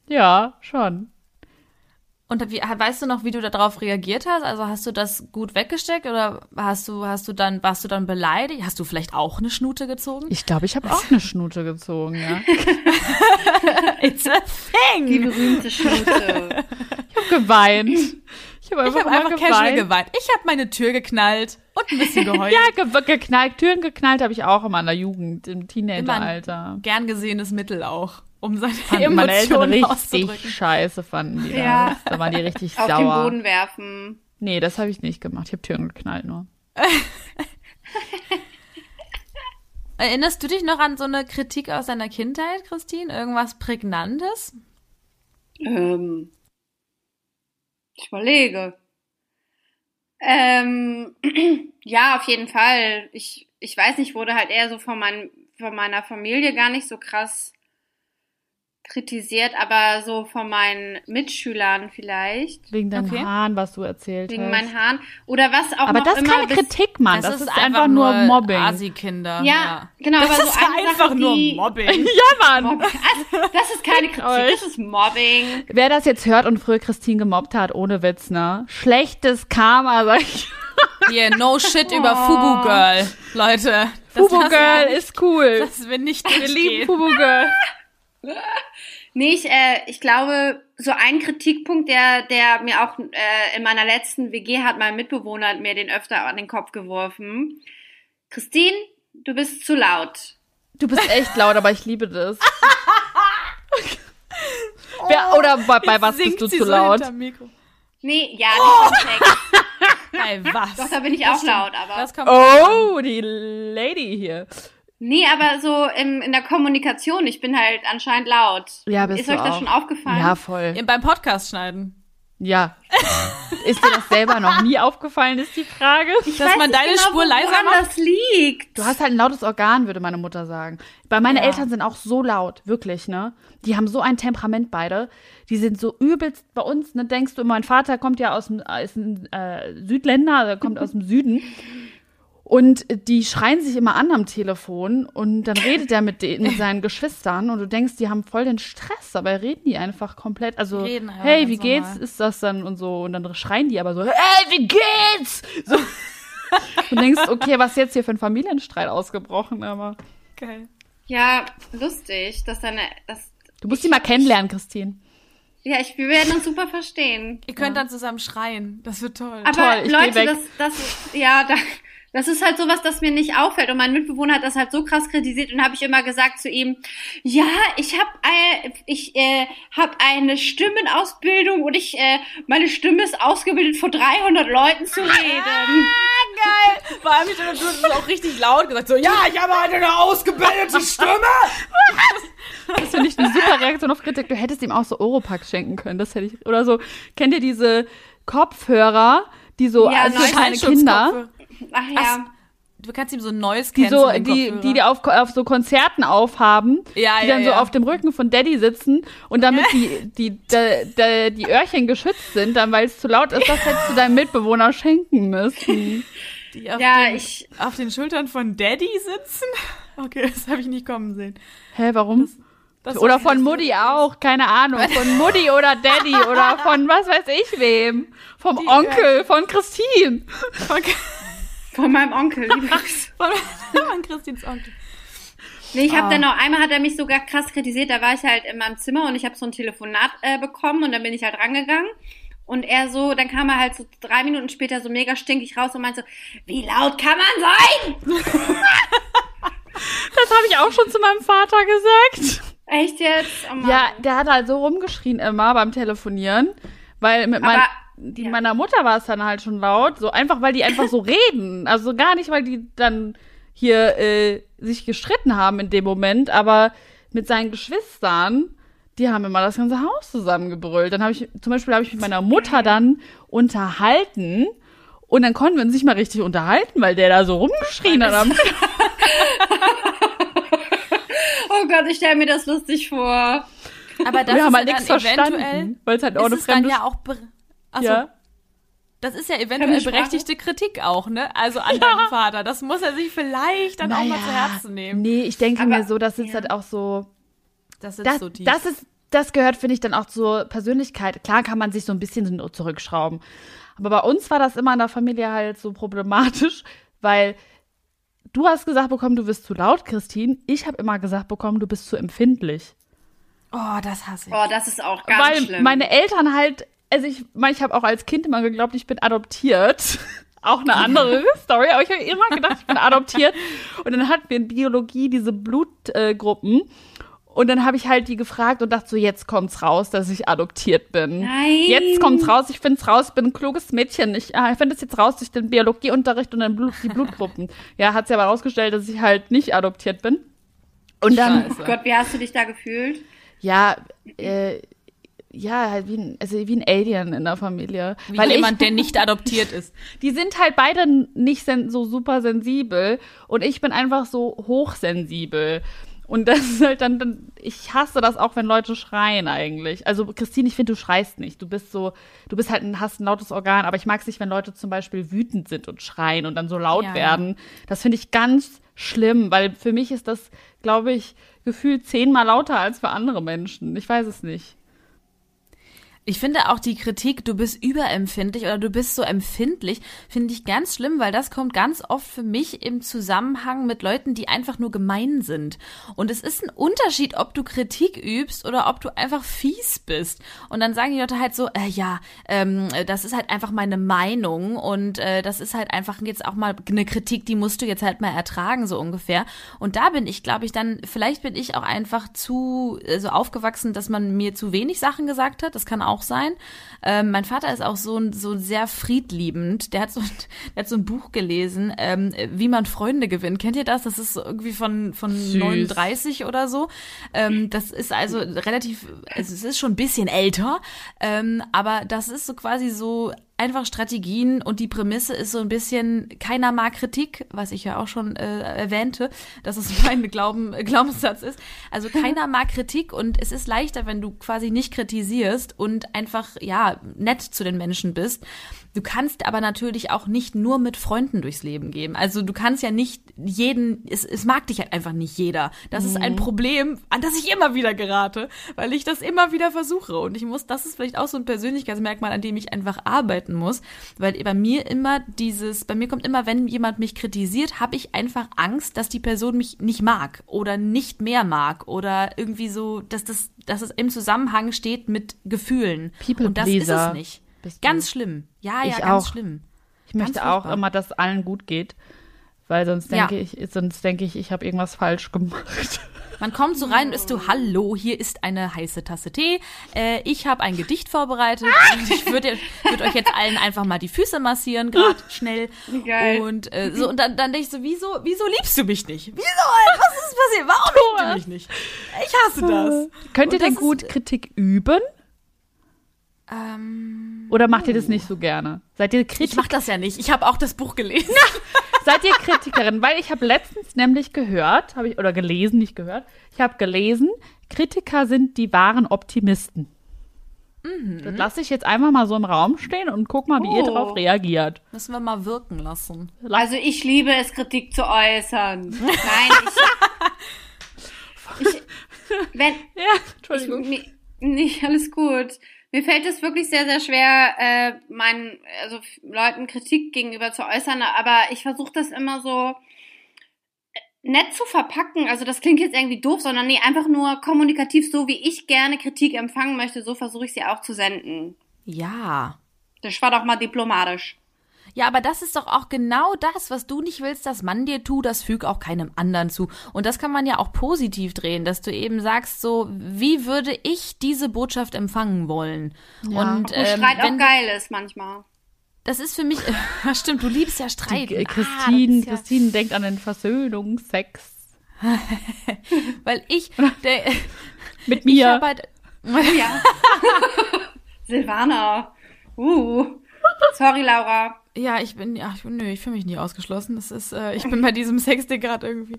Ja, schon. Und wie, weißt du noch, wie du darauf reagiert hast? Also hast du das gut weggesteckt oder hast du, hast du dann, warst du dann beleidigt? Hast du vielleicht auch eine Schnute gezogen? Ich glaube, ich habe auch eine Schnute gezogen, ja. It's a thing. Die berühmte Schnute. Ich habe geweint. Ich habe einfach, ich hab einfach geweint. casual geweint. Ich habe meine Tür geknallt und ein bisschen geheult. ja, ge geknallt. Türen geknallt habe ich auch immer in der Jugend, im Teenageralter. Gern gesehenes Mittel auch um seine Fanden Emotionen meine Eltern richtig scheiße fanden die ja. das. Da waren die richtig Auf sauer. Auf den Boden werfen. Nee, das habe ich nicht gemacht. Ich habe Türen geknallt nur. Erinnerst du dich noch an so eine Kritik aus deiner Kindheit, Christine? Irgendwas Prägnantes? Ähm, ich überlege. Ähm, ja, auf jeden Fall. Ich, ich weiß nicht, wurde halt eher so von, mein, von meiner Familie gar nicht so krass kritisiert, aber so von meinen Mitschülern vielleicht. Wegen deinen okay. Haaren, was du erzählt Wegen hast. Wegen meinen Haaren. Oder was auch Aber noch das ist keine Kritik, Mann. Das, das ist, ist, einfach, nur Mobbing. Asi-Kinder. Ja, ja, genau. Das ist so einfach Sache, nur Mobbing. ja, Mann. Mobbing. Also, das ist keine Kritik, das ist Mobbing. Wer das jetzt hört und früher Christine gemobbt hat, ohne Witz, ne? Schlechtes Karma, sag ich. Hier, no shit über oh. Fubu Girl, Leute. Fubu Girl ist cool. Das will nicht Wir lieben Fubu Girl. Nee, ich, äh, ich glaube, so ein Kritikpunkt, der, der mir auch äh, in meiner letzten WG hat mein Mitbewohner mir den öfter an den Kopf geworfen. Christine, du bist zu laut. Du bist echt laut, aber ich liebe das. Wer, oder bei, bei was bist du zu laut? Nee, ja, Text. Bei was? Doch, da bin ich auch laut, aber. Das kommt Oh, die Lady hier. Nee, aber so im, in der Kommunikation, ich bin halt anscheinend laut. Ja, bist Ist du euch das auch. schon aufgefallen? Ja, voll. an. beim Podcast schneiden. Ja. Ist dir das selber noch nie aufgefallen, ist die Frage? Ich Dass weiß man deine genau, Spur leiser macht? das liegt. Du hast halt ein lautes Organ, würde meine Mutter sagen. Weil meine Ja. Eltern sind auch so laut, wirklich, ne? Die haben so ein Temperament beide. Die sind so übelst bei uns, ne? Denkst du, mein Vater kommt ja aus dem, äh, ist ein äh, Südländer, der kommt aus dem Süden. Und die schreien sich immer an am Telefon und dann redet er mit, den, mit seinen Geschwistern und du denkst, die haben voll den Stress, aber reden die einfach komplett. Also, reden einfach hey, wie geht's? normal. Ist das dann und so? Und dann schreien die aber so, hey, wie geht's? So. Du denkst, okay, was ist jetzt hier für ein Familienstreit ausgebrochen, aber. Geil. Ja, lustig, dass deine, das, Du musst die mal kennenlernen, Christine. ja, ich, wir werden uns super verstehen. Ihr könnt dann zusammen schreien. Das wird toll. Aber Toll, ich geh Leute, weg. das, das, ja, da, das ist halt sowas, das mir nicht auffällt. Und mein Mitbewohner hat das halt so krass kritisiert und habe ich immer gesagt zu ihm, ja, ich habe äh, ich äh, hab eine Stimmenausbildung und ich äh, meine Stimme ist ausgebildet, vor 300 Leuten zu reden. geil. Vor allem, du hast es auch richtig laut gesagt. So, ja, ich habe heute eine ausgebildete Stimme. Das finde ich eine super Reaktion auf Kritik. Du hättest ihm auch so Oropax schenken können. Das hätte ich. Oder so. Kennt ihr diese Kopfhörer, die so Ja, als kleine Kinder, Ach ja. Du kannst ihm so ein neues die so, die, die, die auf, auf so Konzerten aufhaben, Ja, die ja, dann so ja. auf dem Rücken von Daddy sitzen und damit die, die, die, die, die Öhrchen geschützt sind, dann weil es zu laut ist, das hättest du deinem Mitbewohner schenken müssen. die auf, Ja, den, ich- auf den Schultern von Daddy sitzen. Okay, das habe ich nicht kommen sehen. Hä, warum? Das Oder das- von Mutti auch, keine Ahnung. Von Mutti oder Daddy oder von was weiß ich wem. Vom Die Onkel, von Christine. Okay. Von meinem Onkel. Von, von Christins Onkel. Nee, ich habe Ah. dann noch einmal hat er mich sogar krass kritisiert. Da war ich halt in meinem Zimmer und ich habe so ein Telefonat äh, bekommen und dann bin ich halt rangegangen. Und er so, dann kam er halt so drei Minuten später so mega stinkig raus und meinte so, wie laut kann man sein? Das habe ich auch schon zu meinem Vater gesagt. Echt jetzt? Oh. Ja, der hat halt so rumgeschrien immer beim Telefonieren, weil mit mein, Aber, die, ja. meiner Mutter war es dann halt schon laut, so einfach, weil die einfach so reden. Also gar nicht, weil die dann hier äh, sich gestritten haben in dem Moment, aber mit seinen Geschwistern, die haben immer das ganze Haus zusammengebrüllt. Dann habe ich, zum Beispiel habe ich mit meiner Mutter dann unterhalten und dann konnten wir uns nicht mal richtig unterhalten, weil der da so rumgeschrien hat. am Oh Gott, ich stelle mir das lustig vor. Aber das wir haben ist halt ja nichts verstanden, weil es halt auch eine es dann fremde ja auch, also, ja. das ist ja eventuell berechtigte Kritik auch, ne? Also an deinem Vater. Das muss er sich vielleicht dann auch mal zu Herzen nehmen. Nee, ich denke Aber- mir so, das ist ja. halt auch so. Das ist Das, so tief. das ist, das gehört, finde ich, dann auch zur Persönlichkeit. Klar kann man sich so ein bisschen zurückschrauben. Aber bei uns war das immer in der Familie halt so problematisch, weil du hast gesagt bekommen, du bist zu laut, Christine. Ich habe immer gesagt bekommen, du bist zu empfindlich. oh, das hasse ich. Oh, das ist auch ganz weil schlimm. meine Eltern halt, also ich meine, ich habe auch als Kind immer geglaubt, ich bin adoptiert. Auch eine andere Story, aber ich habe immer gedacht, ich bin adoptiert. Und dann hatten wir in Biologie diese Blutgruppen. Und dann habe ich halt die gefragt und dachte so, jetzt kommt's raus, dass ich adoptiert bin. Nein. Jetzt kommt's raus, ich find's raus, ich bin ein kluges Mädchen. Ich äh, finde es jetzt raus durch den Biologieunterricht und dann Blut, die Blutgruppen. ja, hat sich aber rausgestellt, dass ich halt nicht adoptiert bin. Und dann, Scheiße. Oh Gott, wie hast du dich da gefühlt? ja, äh, ja, halt wie ein, also wie ein Alien in der Familie. Wie Weil jemand, ich, der nicht adoptiert ist. die sind halt beide nicht so super sensibel und ich bin einfach so hochsensibel. Und das ist halt dann, dann, ich hasse das auch, wenn Leute schreien eigentlich. Also Christine, ich finde, du schreist nicht. Du bist so, du bist halt ein, hast ein lautes Organ, aber ich mag es nicht, wenn Leute zum Beispiel wütend sind und schreien und dann so laut ja. werden. Das finde ich ganz schlimm, weil für mich ist das, glaube ich, gefühlt zehnmal lauter als für andere Menschen. Ich weiß es nicht. Ich finde auch die Kritik, du bist überempfindlich oder du bist so empfindlich, finde ich ganz schlimm, weil das kommt ganz oft für mich im Zusammenhang mit Leuten, die einfach nur gemein sind. Und es ist ein Unterschied, ob du Kritik übst oder ob du einfach fies bist. Und dann sagen die Leute halt so, äh, ja, ähm, das ist halt einfach meine Meinung und äh, das ist halt einfach jetzt auch mal eine Kritik, die musst du jetzt halt mal ertragen, so ungefähr. Und da bin ich, glaube ich, dann, vielleicht bin ich auch einfach zu äh, so aufgewachsen, dass man mir zu wenig Sachen gesagt hat. Das kann auch sein. Ähm, mein Vater ist auch so, so sehr friedliebend. Der hat so, der hat so ein Buch gelesen, ähm, wie man Freunde gewinnt. Kennt ihr das? Das ist irgendwie von, von 39 oder so. Ähm, das ist also relativ, also es ist schon ein bisschen älter, ähm, aber das ist so quasi so einfach Strategien und die Prämisse ist so ein bisschen, keiner mag Kritik, was ich ja auch schon äh, erwähnte, dass es mein Glauben, Glaubenssatz ist. Also keiner mag Kritik und es ist leichter, wenn du quasi nicht kritisierst und einfach, ja, nett zu den Menschen bist. Du kannst aber natürlich auch nicht nur mit Freunden durchs Leben gehen. Also du kannst ja nicht jeden, es, es mag dich halt einfach nicht jeder. Das mhm. ist ein mhm. Problem, an das ich immer wieder gerate, weil ich das immer wieder versuche. Und ich muss, das ist vielleicht auch so ein Persönlichkeitsmerkmal, an dem ich einfach arbeiten muss, weil bei mir immer dieses, bei mir kommt immer, wenn jemand mich kritisiert, habe ich einfach Angst, dass die Person mich nicht mag oder nicht mehr mag oder irgendwie so, dass das, dass es im Zusammenhang steht mit Gefühlen. People Und das ist es nicht. Ganz schlimm. Ja, ja, ganz auch. schlimm. Ich ganz möchte furchtbar. auch immer, dass allen gut geht, weil sonst denke ja. ich, sonst denke ich, ich habe irgendwas falsch gemacht. Man kommt so rein und ist so, hallo, hier ist eine heiße Tasse Tee. Äh, ich habe ein Gedicht vorbereitet und ich würde würd euch jetzt allen einfach mal die Füße massieren, gerade schnell. Geil. Und äh, so, und dann, dann denke ich so, wieso, wieso liebst du mich nicht? Wieso? Was ist passiert? Warum liebst du mich nicht? Ich hasse das. Könnt ihr denn gut Kritik üben? Ähm, Oder macht ihr das nicht so gerne? Seid ihr Kritiker? Ich mach das ja nicht. Ich habe auch das Buch gelesen. Seid ihr Kritikerin? Weil ich habe letztens nämlich gehört, habe ich oder gelesen, nicht gehört. Ich habe gelesen, Kritiker sind die wahren Optimisten. Mhm. Das lasse ich jetzt einfach mal so im Raum stehen und guck mal, wie oh. ihr darauf reagiert. Müssen wir mal wirken lassen. Also ich liebe es, Kritik zu äußern. Nein, ich, ich wenn ja, Entschuldigung. Ich, nicht alles gut. Mir fällt es wirklich sehr, sehr schwer, äh, meinen, also Leuten Kritik gegenüber zu äußern, aber ich versuche das immer so äh, nett zu verpacken. Also das klingt jetzt irgendwie doof, sondern nee, einfach nur kommunikativ, so wie ich gerne Kritik empfangen möchte, so versuche ich sie auch zu senden. Ja. Das war doch mal diplomatisch. Ja, aber das ist doch auch genau das, was du nicht willst, dass man dir tut, das füg auch keinem anderen zu. Und das kann man ja auch positiv drehen, dass du eben sagst, so, wie würde ich diese Botschaft empfangen wollen? Ja. Und ähm, Streit auch geil ist manchmal. Das ist für mich, stimmt, du liebst ja Streit. Die, Christine, ah, ja Christine denkt an den Versöhnungsex. Weil ich, der, mit mir. Halt, ja. Silvana. Uh. Sorry, Laura. Ja, ich bin, ja, ich, nö, ich fühle mich nie ausgeschlossen. Das ist, äh, ich bin bei diesem Sexding gerade irgendwie.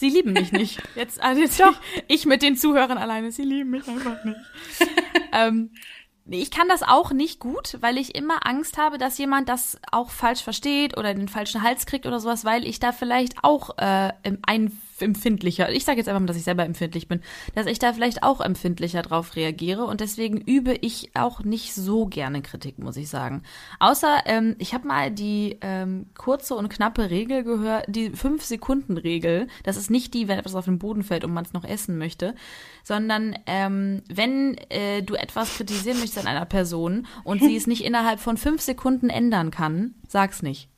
Sie lieben mich nicht. Jetzt, also jetzt Doch. ich mit den Zuhörern alleine. Sie lieben mich einfach nicht. ähm, ich kann das auch nicht gut, weil ich immer Angst habe, dass jemand das auch falsch versteht oder den falschen Hals kriegt oder sowas, weil ich da vielleicht auch äh, ein empfindlicher, ich sage jetzt einfach mal, dass ich selber empfindlich bin, dass ich da vielleicht auch empfindlicher drauf reagiere und deswegen übe ich auch nicht so gerne Kritik, muss ich sagen. Außer, ähm, ich habe mal die ähm, kurze und knappe Regel gehört, die fünf Sekunden Regel. Das ist nicht die, wenn etwas auf den Boden fällt und man es noch essen möchte, sondern ähm, wenn äh, du etwas kritisieren möchtest an einer Person und sie es nicht innerhalb von fünf Sekunden ändern kann, sag's nicht.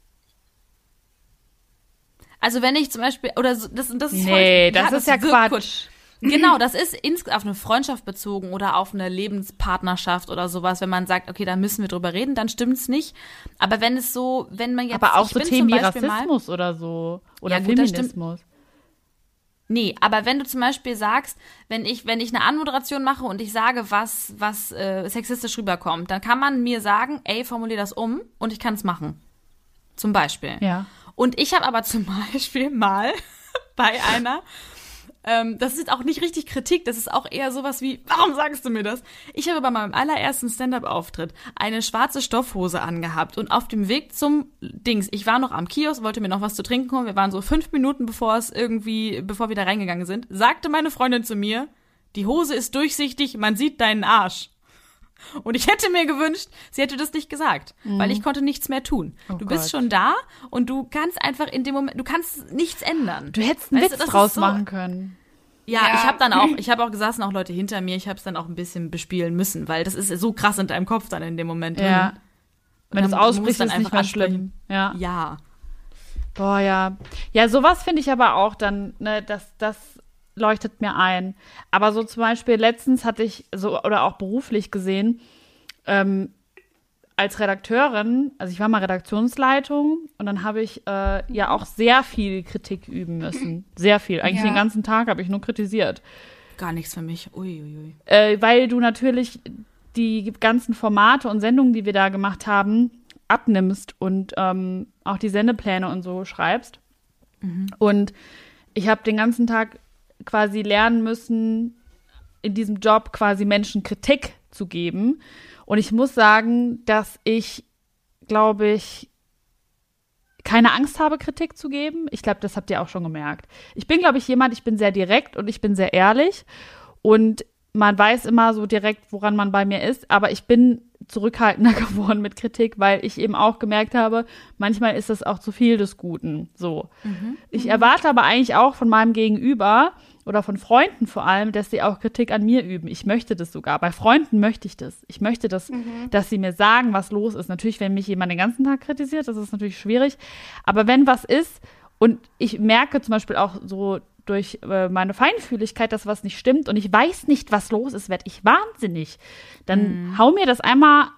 Also wenn ich zum Beispiel, oder so, das, das ist Nee, voll, das, ja, ist ja Quatsch. Kurz. Genau, das ist ins, auf eine Freundschaft bezogen oder auf eine Lebenspartnerschaft oder sowas. Wenn man sagt, okay, da müssen wir drüber reden, dann stimmt's nicht. Aber wenn es so, wenn man jetzt. Aber auch so Themen wie Rassismus mal, oder so. Oder ja, gut, Feminismus. Nee, aber wenn du zum Beispiel sagst, wenn ich, wenn ich eine Anmoderation mache und ich sage, was, was äh, sexistisch rüberkommt, dann kann man mir sagen, ey, formulier das um und ich kann es machen. Zum Beispiel. Ja. Und ich habe aber zum Beispiel mal bei einer, ähm, das ist auch nicht richtig Kritik, das ist auch eher sowas wie, warum sagst du mir das? Ich habe bei meinem allerersten Stand-up-Auftritt eine schwarze Stoffhose angehabt und auf dem Weg zum Dings, ich war noch am Kiosk, wollte mir noch was zu trinken holen, wir waren so fünf Minuten bevor es irgendwie, bevor wir da reingegangen sind, sagte meine Freundin zu mir, die Hose ist durchsichtig, man sieht deinen Arsch. Und ich hätte mir gewünscht, sie hätte das nicht gesagt, mhm. weil ich konnte nichts mehr tun. Oh du bist Gott. schon da und du kannst einfach in dem Moment, du kannst nichts ändern. Du hättest einen weißt Witz du, draus so, machen können. Ja, ja. ich habe dann auch, ich habe auch gesessen, auch Leute hinter mir, ich habe es dann auch ein bisschen bespielen müssen, weil das ist so krass in deinem Kopf dann in dem Moment drin. Ja. Wenn es ausbricht, ist es nicht mehr schlimm. Ja. Ja. Boah, ja. Ja, sowas finde ich aber auch dann, ne, das, das leuchtet mir ein. Aber so zum Beispiel letztens hatte ich so, oder auch beruflich gesehen, ähm, als Redakteurin, also ich war mal Redaktionsleitung und dann habe ich äh, ja auch sehr viel Kritik üben müssen. Sehr viel. Eigentlich ja. den ganzen Tag habe ich nur kritisiert. Gar nichts für mich. Uiuiui. Ui. Äh, weil du natürlich die ganzen Formate und Sendungen, die wir da gemacht haben, abnimmst und ähm, auch die Sendepläne und so schreibst. Mhm. Und ich habe den ganzen Tag quasi lernen müssen, in diesem Job quasi Menschen Kritik zu geben. Und ich muss sagen, dass ich, glaube ich, keine Angst habe, Kritik zu geben. Ich glaube, das habt ihr auch schon gemerkt. Ich bin, glaube ich, jemand, ich bin sehr direkt und ich bin sehr ehrlich. Und man weiß immer so direkt, woran man bei mir ist. Aber ich bin zurückhaltender geworden mit Kritik, weil ich eben auch gemerkt habe, manchmal ist das auch zu viel des Guten. So. Mhm. Ich erwarte aber eigentlich auch von meinem Gegenüber, oder von Freunden vor allem, dass sie auch Kritik an mir üben. Ich möchte das sogar. Bei Freunden möchte ich das. Ich möchte das, mhm. dass sie mir sagen, was los ist. Natürlich, wenn mich jemand den ganzen Tag kritisiert, das ist natürlich schwierig. Aber wenn was ist und ich merke zum Beispiel auch so durch äh, meine Feinfühligkeit, dass was nicht stimmt und ich weiß nicht, was los ist, werde ich wahnsinnig. Dann mhm. hau mir das einmal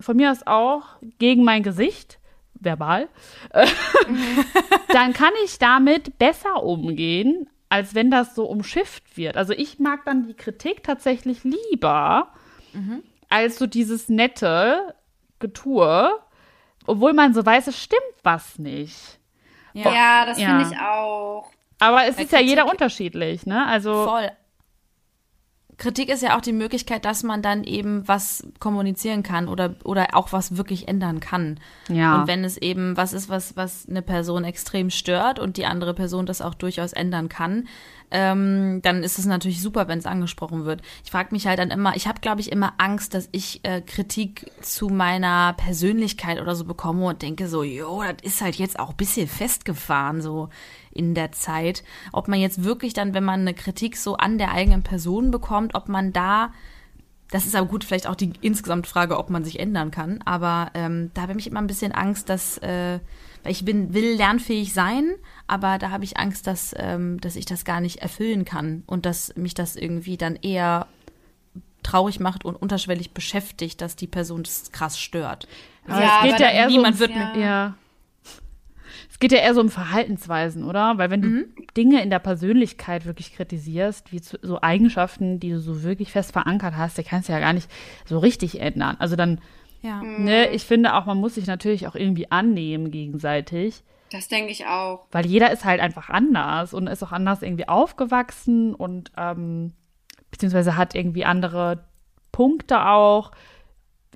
von mir aus auch gegen mein Gesicht verbal, mhm. dann kann ich damit besser umgehen, als wenn das so umschifft wird. Also ich mag dann die Kritik tatsächlich lieber, mhm. als so dieses nette Getue, obwohl man so weiß, es stimmt was nicht. Ja, ja das ja. finde ich auch. Aber es Bei ist Kritik ja jeder unterschiedlich, ne? Also voll. Kritik ist ja auch die Möglichkeit, dass man dann eben was kommunizieren kann oder, oder auch was wirklich ändern kann. Ja. Und wenn es eben was ist, was, was eine Person extrem stört und die andere Person das auch durchaus ändern kann, ähm, dann ist es natürlich super, wenn es angesprochen wird. Ich frage mich halt dann immer, ich habe, glaube ich, immer Angst, dass ich äh, Kritik zu meiner Persönlichkeit oder so bekomme und denke so, jo, das ist halt jetzt auch ein bisschen festgefahren, so in der Zeit. Ob man jetzt wirklich dann, wenn man eine Kritik so an der eigenen Person bekommt, ob man da das ist aber gut, vielleicht auch die insgesamt Frage, ob man sich ändern kann. Aber ähm, da habe ich immer ein bisschen Angst, dass äh, weil ich bin, will lernfähig sein, aber da habe ich Angst, dass, ähm, dass ich das gar nicht erfüllen kann und dass mich das irgendwie dann eher traurig macht und unterschwellig beschäftigt, dass die Person das krass stört. Also ja, es geht ja eher niemand so, wird ja. mit ja. Es geht ja eher so um Verhaltensweisen, oder? Weil wenn du mhm. Dinge in der Persönlichkeit wirklich kritisierst, wie so Eigenschaften, die du so wirklich fest verankert hast, die kannst du ja gar nicht so richtig ändern. Also dann ja. Ne, ich finde auch, man muss sich natürlich auch irgendwie annehmen gegenseitig. Das denke ich auch. Weil jeder ist halt einfach anders und ist auch anders irgendwie aufgewachsen und ähm, beziehungsweise hat irgendwie andere Punkte auch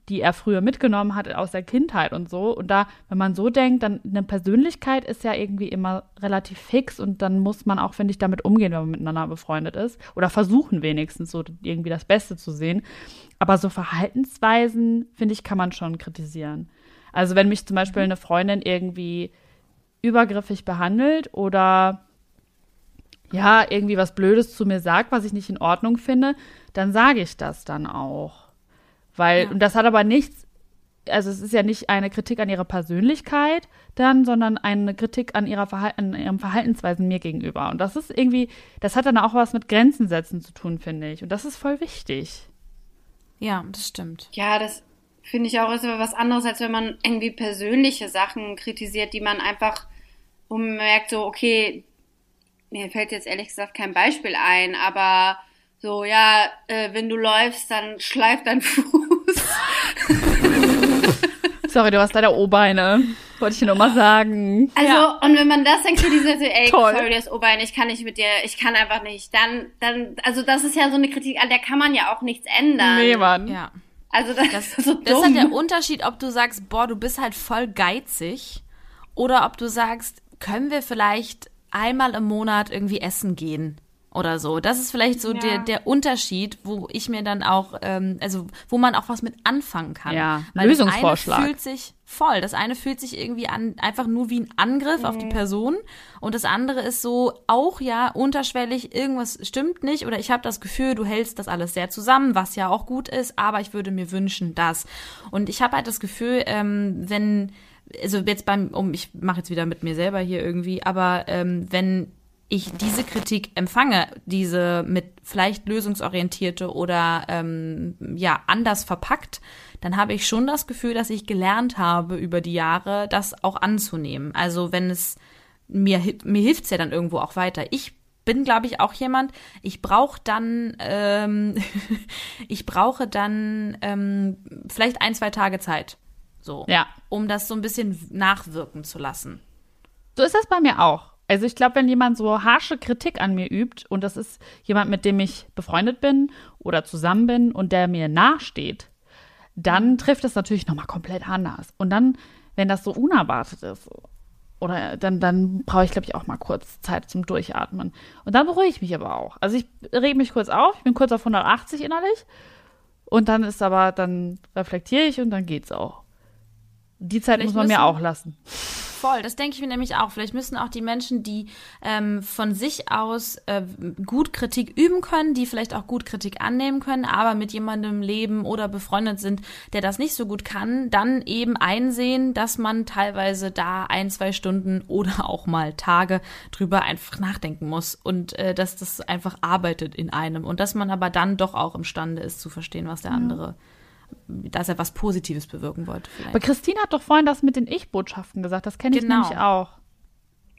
die er früher mitgenommen hat aus der Kindheit und so. Und da, wenn man so denkt, dann eine Persönlichkeit ist ja irgendwie immer relativ fix und dann muss man auch, finde ich, damit umgehen, wenn man miteinander befreundet ist. Oder versuchen wenigstens so irgendwie das Beste zu sehen. Aber so Verhaltensweisen, finde ich, kann man schon kritisieren. Also wenn mich zum Beispiel eine Freundin irgendwie übergriffig behandelt oder ja, irgendwie was Blödes zu mir sagt, was ich nicht in Ordnung finde, dann sage ich das dann auch. Weil, ja. und das hat aber nichts, also es ist ja nicht eine Kritik an ihrer Persönlichkeit dann, sondern eine Kritik an ihrer Verhalten, an ihrem Verhaltensweisen mir gegenüber. Und das ist irgendwie, das hat dann auch was mit Grenzen setzen zu tun, finde ich. Und das ist voll wichtig. Ja, das stimmt. Ja, das finde ich auch ist aber was anderes, als wenn man irgendwie persönliche Sachen kritisiert, die man einfach merkt, so, okay, mir fällt jetzt ehrlich gesagt kein Beispiel ein, aber so, ja, äh, wenn du läufst, dann schleif dein Fuß. Sorry, du hast leider O-Beine. Wollte ich dir nur mal sagen. Also, ja. und wenn man das dann kritisiert, so, ey, Toll. sorry, du hast O-Beine, ich kann nicht mit dir, ich kann einfach nicht, dann, dann, also das ist ja so eine Kritik, an der kann man ja auch nichts ändern. Nee, Mann. Ja. Also das, das ist so dumm. Das ist halt der Unterschied, ob du sagst, boah, du bist halt voll geizig oder ob du sagst, können wir vielleicht einmal im Monat irgendwie essen gehen oder so. Das ist vielleicht so ja. der, der Unterschied, wo ich mir dann auch, ähm, also wo man auch was mit anfangen kann. Ja, Weil Lösungsvorschlag. Das eine fühlt sich voll. Das eine fühlt sich irgendwie an, einfach nur wie ein Angriff mhm. auf die. Person und das andere ist so auch ja unterschwellig, irgendwas stimmt nicht oder ich habe das Gefühl, du hältst das alles sehr zusammen, was ja auch gut ist, aber ich würde mir wünschen, dass. Und ich habe halt das Gefühl, ähm, wenn also jetzt beim, um, ich mache jetzt wieder mit mir selber hier irgendwie, aber ähm, wenn ich diese Kritik empfange, diese mit vielleicht lösungsorientierte oder ähm, ja anders verpackt, dann habe ich schon das Gefühl, dass ich gelernt habe über die Jahre, das auch anzunehmen. Also wenn es mir mir hilft's ja dann irgendwo auch weiter. Ich bin, glaube ich, auch jemand. Ich brauche dann, ähm, ich brauche dann ähm, vielleicht ein zwei Tage Zeit, so, ja. um das so ein bisschen nachwirken zu lassen. So ist das bei mir auch. Also ich glaube, wenn jemand so harsche Kritik an mir übt und das ist jemand, mit dem ich befreundet bin oder zusammen bin und der mir nahesteht, dann trifft es natürlich nochmal komplett anders. Und dann, wenn das so unerwartet ist, oder dann, dann brauche ich, glaube ich, auch mal kurz Zeit zum Durchatmen. Und dann beruhige ich mich aber auch. Also ich rege mich kurz auf, ich bin kurz auf 180 innerlich. Und dann ist aber, dann reflektiere ich und dann geht's auch. Die Zeit Vielleicht muss man mir auch lassen voll. Das denke ich mir nämlich auch. Vielleicht müssen auch die Menschen, die ähm, von sich aus äh, gut Kritik üben können, die vielleicht auch gut Kritik annehmen können, aber mit jemandem leben oder befreundet sind, der das nicht so gut kann, dann eben einsehen, dass man teilweise da ein, zwei Stunden oder auch mal Tage drüber einfach nachdenken muss und äh, dass das einfach arbeitet in einem und dass man aber dann doch auch imstande ist zu verstehen, was der andere ja dass er was Positives bewirken wollte. Vielleicht. Aber Christine hat doch vorhin das mit den Ich-Botschaften gesagt. Das kenne ich genau. nämlich auch.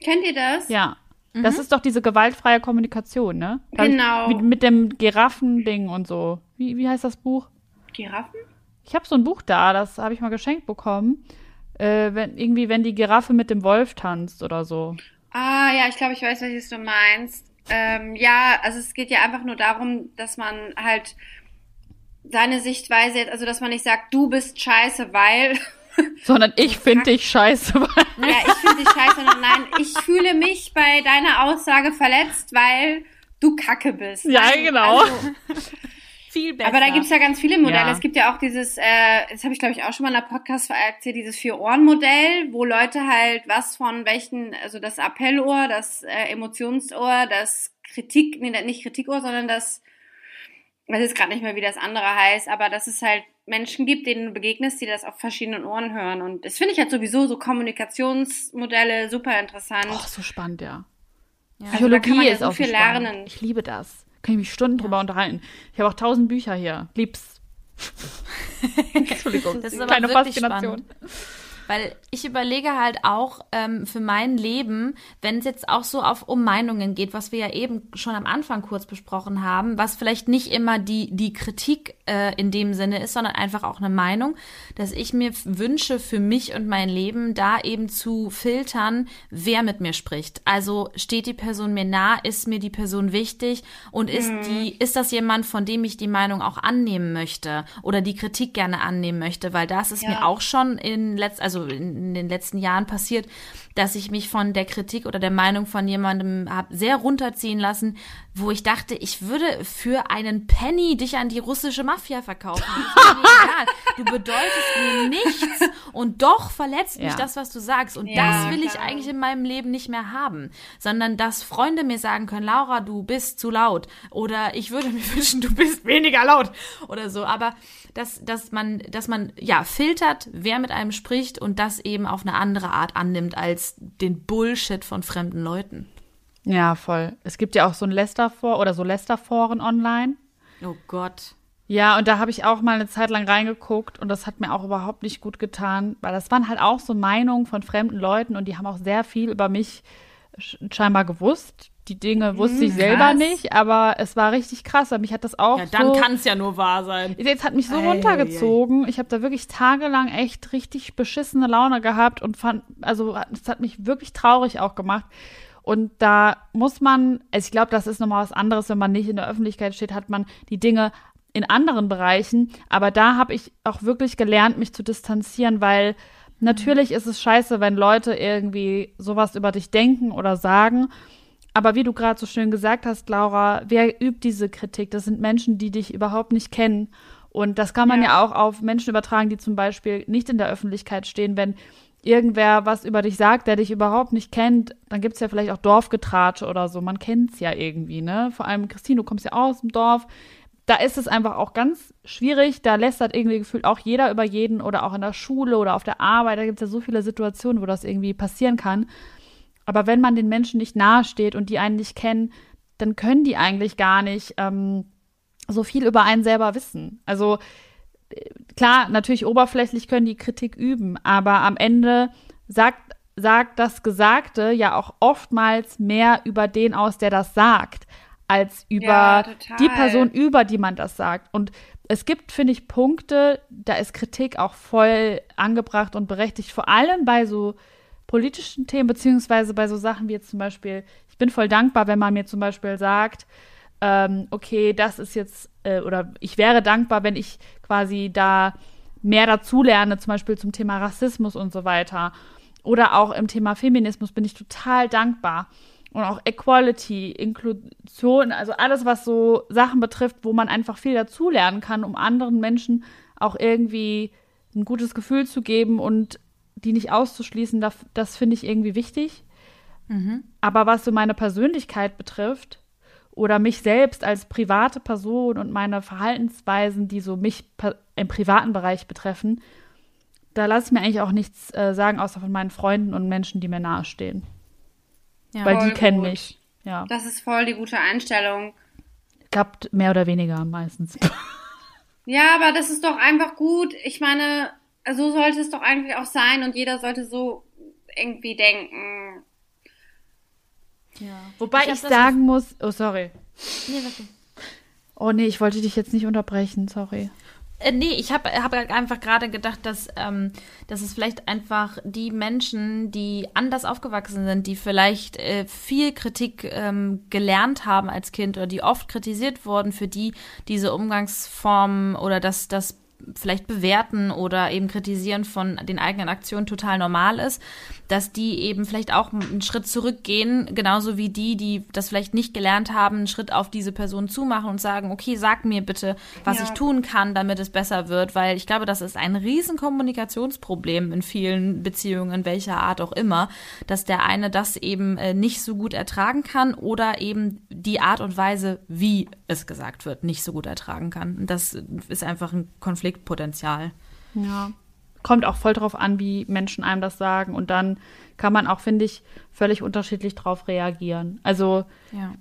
Kennt ihr das? Ja. Mhm. Das ist doch diese gewaltfreie Kommunikation, ne? Da genau. Mit, mit, dem Giraffending und so. Wie, wie heißt das Buch? Giraffen? Ich habe so ein Buch da, das habe ich mal geschenkt bekommen. Äh, wenn, irgendwie, wenn die Giraffe mit dem Wolf tanzt oder so. Ah, ja, ich glaube, ich weiß, welches du meinst. Ähm, ja, also es geht ja einfach nur darum, dass man halt seine Sichtweise jetzt, also dass man nicht sagt, du bist scheiße, weil. Sondern ich finde dich scheiße, weil. Ja, ich finde dich scheiße, sondern nein, ich fühle mich bei deiner Aussage verletzt, weil du Kacke bist. Ja, also, genau. Also, viel besser. Aber da gibt's ja ganz viele Modelle. Ja. Es gibt ja auch dieses, äh, das habe ich glaube ich auch schon mal in der Podcast erzählt, dieses Vier-Ohren-Modell, wo Leute halt was von welchen, also das Appellohr, das äh, Emotionsohr, das Kritik, nee, nicht Kritikohr, sondern das weiß jetzt gerade nicht mehr, wie das andere heißt, aber dass es halt Menschen gibt, denen du begegnest, die das auf verschiedenen Ohren hören. Und das finde ich halt sowieso so Kommunikationsmodelle super interessant. Oh, so spannend, ja. ja. Psychologie also ja ist so auch viel so lernen. Ich liebe das. Kann ich mich Stunden ja. drüber unterhalten. Ich habe auch tausend Bücher hier. Lieb's. Entschuldigung. Das ist aber Keine Faszination. Spannend. Weil ich überlege halt auch ähm, für mein Leben, wenn es jetzt auch so auf um Meinungen geht, was wir ja eben schon am Anfang kurz besprochen haben, was vielleicht nicht immer die, die Kritik äh, in dem Sinne ist, sondern einfach auch eine Meinung, dass ich mir wünsche für mich und mein Leben da eben zu filtern, wer mit mir spricht. Also steht die Person mir nah, ist mir die Person wichtig und ist mhm. die, ist das jemand, von dem ich die Meinung auch annehmen möchte oder die Kritik gerne annehmen möchte, weil das ist ja. mir auch schon in letzt, also also in, den letzten Jahren passiert, dass ich mich von der Kritik oder der Meinung von jemandem habe sehr runterziehen lassen, wo ich dachte, ich würde für einen Penny dich an die russische Mafia verkaufen. du bedeutest mir nichts und doch verletzt mich ja. das, was du sagst. Und ja, das will ich eigentlich in meinem Leben nicht mehr haben, sondern dass Freunde mir sagen können, Laura, du bist zu laut oder ich würde mir wünschen, du bist weniger laut oder so. Aber dass, dass man, dass man ja filtert, wer mit einem spricht und das eben auf eine andere Art annimmt als den Bullshit von fremden Leuten. Ja, voll. Es gibt ja auch so ein Lester-For oder so Lester-Foren online. Oh Gott. Ja, und da habe ich auch mal eine Zeit lang reingeguckt und das hat mir auch überhaupt nicht gut getan, weil das waren halt auch so Meinungen von fremden Leuten und die haben auch sehr viel über mich scheinbar gewusst, die Dinge wusste ich hm, selber nicht, aber es war richtig krass. Mich hat das auch. Ja, dann so, kann es ja nur wahr sein. Jetzt hat mich so ei, runtergezogen. Ei, ei. Ich habe da wirklich tagelang echt richtig beschissene Laune gehabt und fand, also es hat mich wirklich traurig auch gemacht. Und da muss man, also ich glaube, das ist nochmal was anderes, wenn man nicht in der Öffentlichkeit steht, hat man die Dinge in anderen Bereichen. Aber da habe ich auch wirklich gelernt, mich zu distanzieren, weil natürlich ist es scheiße, wenn Leute irgendwie sowas über dich denken oder sagen. Aber wie du gerade so schön gesagt hast, Laura, wer übt diese Kritik? Das sind Menschen, die dich überhaupt nicht kennen. Und das kann man ja. ja auch auf Menschen übertragen, die zum Beispiel nicht in der Öffentlichkeit stehen. Wenn irgendwer was über dich sagt, der dich überhaupt nicht kennt, dann gibt es ja vielleicht auch Dorfgetratsche oder so. Man kennt es ja irgendwie, ne? Vor allem, Christine, du kommst ja aus dem Dorf. Da ist es einfach auch ganz schwierig. Da lästert irgendwie gefühlt auch jeder über jeden oder auch in der Schule oder auf der Arbeit. Da gibt es ja so viele Situationen, wo das irgendwie passieren kann. Aber wenn man den Menschen nicht nahesteht und die einen nicht kennen, dann können die eigentlich gar nicht ähm, so viel über einen selber wissen. Also äh, klar, natürlich oberflächlich können die Kritik üben, aber am Ende sagt, sagt das Gesagte ja auch oftmals mehr über den aus, der das sagt, als über ja, die Person, über die man das sagt. Und es gibt, finde ich, Punkte, da ist Kritik auch voll angebracht und berechtigt, vor allem bei so politischen Themen, beziehungsweise bei so Sachen wie jetzt zum Beispiel, ich bin voll dankbar, wenn man mir zum Beispiel sagt, ähm, okay, das ist jetzt, äh, oder ich wäre dankbar, wenn ich quasi da mehr dazulerne, zum Beispiel zum Thema Rassismus und so weiter. Oder auch im Thema Feminismus bin ich total dankbar. Und auch Equality, Inklusion, also alles, was so Sachen betrifft, wo man einfach viel dazulernen kann, um anderen Menschen auch irgendwie ein gutes Gefühl zu geben und die nicht auszuschließen, das, das finde ich irgendwie wichtig. Mhm. Aber was so meine Persönlichkeit betrifft oder mich selbst als private Person und meine Verhaltensweisen, die so mich im privaten Bereich betreffen, da lasse ich mir eigentlich auch nichts äh, sagen, außer von meinen Freunden und Menschen, die mir nahestehen. Ja, Weil die kennen gut. mich. Ja. Das ist voll die gute Einstellung. Klappt mehr oder weniger meistens. Ja, aber das ist doch einfach gut. Ich meine, so sollte es doch eigentlich auch sein und jeder sollte so irgendwie denken. Ja. Wobei ich, ich sagen muss, oh sorry. Nee, warte. Oh nee, ich wollte dich jetzt nicht unterbrechen, sorry. Äh, nee, ich habe hab einfach gerade gedacht, dass, ähm, dass es vielleicht einfach die Menschen, die anders aufgewachsen sind, die vielleicht äh, viel Kritik ähm, gelernt haben als Kind oder die oft kritisiert wurden, für die diese Umgangsformen oder das, das vielleicht bewerten oder eben kritisieren von den eigenen Aktionen total normal ist, dass die eben vielleicht auch einen Schritt zurückgehen, genauso wie die, die das vielleicht nicht gelernt haben, einen Schritt auf diese Person zumachen und sagen, okay, sag mir bitte, was ja. ich tun kann, damit es besser wird, weil ich glaube, das ist ein riesen Kommunikationsproblem in vielen Beziehungen, welcher Art auch immer, dass der eine das eben äh, nicht so gut ertragen kann oder eben die Art und Weise, wie es gesagt wird, nicht so gut ertragen kann. Und das ist einfach ein Konfliktpotenzial. Ja kommt auch voll drauf an, wie Menschen einem das sagen. Und dann kann man auch, finde ich, völlig unterschiedlich drauf reagieren. Also, ja,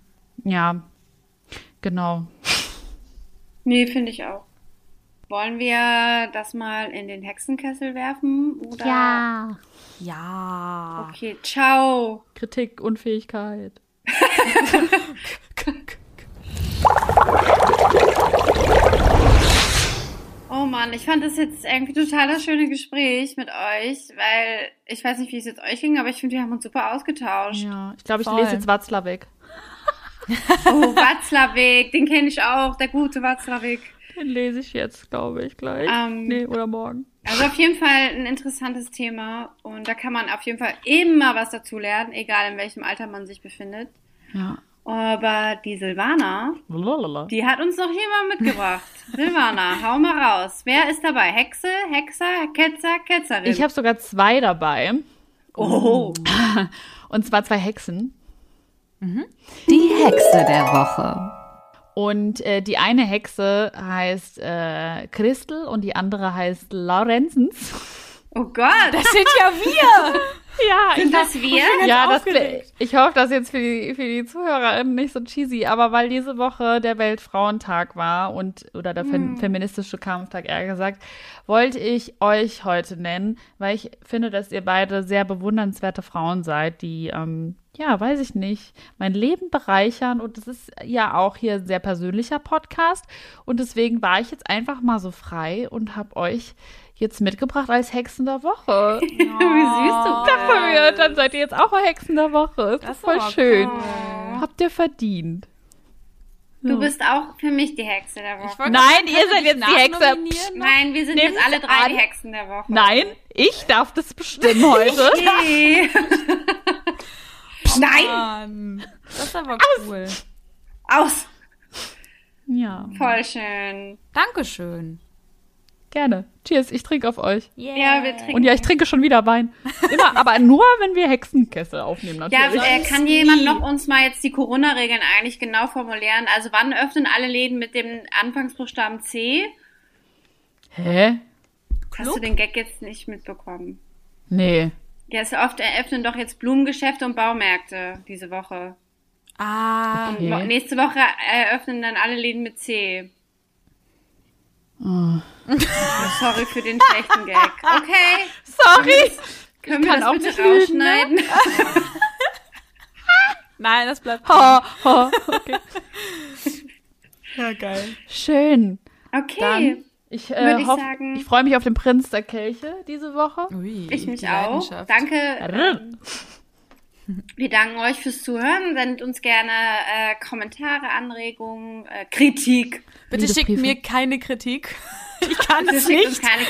ja genau. Nee, finde ich auch. Wollen wir das mal in den Hexenkessel werfen? Oder? Ja. Ja. Okay, ciao. Kritik, Unfähigkeit. Oh Mann, ich fand das jetzt irgendwie total das schöne Gespräch mit euch, weil ich weiß nicht, wie es jetzt euch ging, aber ich finde, wir haben uns super ausgetauscht. Ja, ich glaube, ich Voll. lese jetzt Watzlawick. oh, Watzlawick, den kenne ich auch, der gute Watzlawick. Den lese ich jetzt, glaube ich, gleich. Ähm, nee, oder morgen. Also auf jeden Fall ein interessantes Thema und da kann man auf jeden Fall immer was dazu lernen, egal in welchem Alter man sich befindet. Ja. Aber die Silvana, Lalalala. die hat uns noch jemand mitgebracht. Silvana, hau mal raus. Wer ist dabei? Hexe, Hexer, Ketzer, Ketzerin? Ich habe sogar zwei dabei. Oh. Und zwar zwei Hexen. Mhm. Die Hexe der Woche. Und äh, die eine Hexe heißt äh, Christel und die andere heißt Laurenzens. Oh Gott. Das sind ja wir. Ja, Sind das wir? Ja, das, ich hoffe, das jetzt für die, für die ZuhörerInnen nicht so cheesy, aber weil diese Woche der Weltfrauentag war und, oder der hm. feministische Kampftag eher gesagt, wollte ich euch heute nennen, weil ich finde, dass ihr beide sehr bewundernswerte Frauen seid, die, ähm, ja, weiß ich nicht, mein Leben bereichern und es ist ja auch hier ein sehr persönlicher Podcast und deswegen war ich jetzt einfach mal so frei und habe euch jetzt mitgebracht als Hexen der Woche. Wie süß du dachte mir, dann seid ihr jetzt auch mal Hexen der Woche. Das ist voll schön. Cool. Habt ihr verdient. Du bist auch für mich die Hexe der Woche. Nein, ihr seid jetzt die Hexe. Nein, wir sind Nehmt jetzt alle drei an. die Hexen der Woche. Nein, ich darf das bestimmen heute. Okay. Nein! Mann, das ist aber cool. Aus! Ja, Voll schön. Dankeschön. Gerne. Cheers, ich trinke auf euch. Ja, wir trinken. Und ja, ich trinke schon wieder Wein. Immer, aber nur, wenn wir Hexenkessel aufnehmen, Ja, natürlich. äh, kann jemand noch uns mal jetzt die Corona-Regeln eigentlich genau formulieren? Also wann öffnen alle Läden mit dem Anfangsbuchstaben C? Hä? Hast du den Gag jetzt nicht mitbekommen? Nee. Ja, es oft eröffnen doch jetzt Blumengeschäfte und Baumärkte diese Woche. Ah, Okay. Nächste Woche eröffnen dann alle Läden mit C. Oh. Sorry für den schlechten Gag. Okay, Sorry. können wir kann das auch bitte ne? rausschneiden? nein, das bleibt. Ha, ha. Okay. Ja, geil. Schön. Okay, Dann, ich, Würde äh, ich hoff, sagen- ich freue mich auf den Prinz der Kelche diese Woche. Ui, ich mich auch. Danke. Wir danken euch fürs Zuhören. Sendet uns gerne äh, Kommentare, Anregungen, äh, Kritik. Bitte schickt mir keine Kritik. Ich kann es nicht. keine.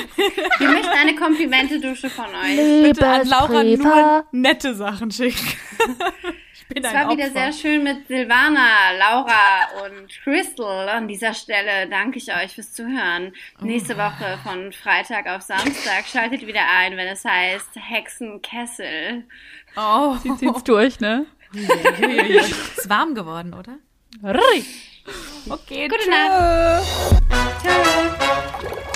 Wir möchten eine Komplimente-Dusche von euch. Bitte an Laura Liebesbriefe. nur nette Sachen schicken. Ich bin Es ein war wieder Opfer. sehr schön mit Silvana, Laura und Crystal. An dieser Stelle danke ich euch fürs Zuhören. Nächste Woche von Freitag auf Samstag schaltet wieder ein, wenn es heißt Hexenkessel. Oh, Sie zieht's durch, ne? ist warm geworden, oder? Okay, Gute tschö. Nacht. Ciao.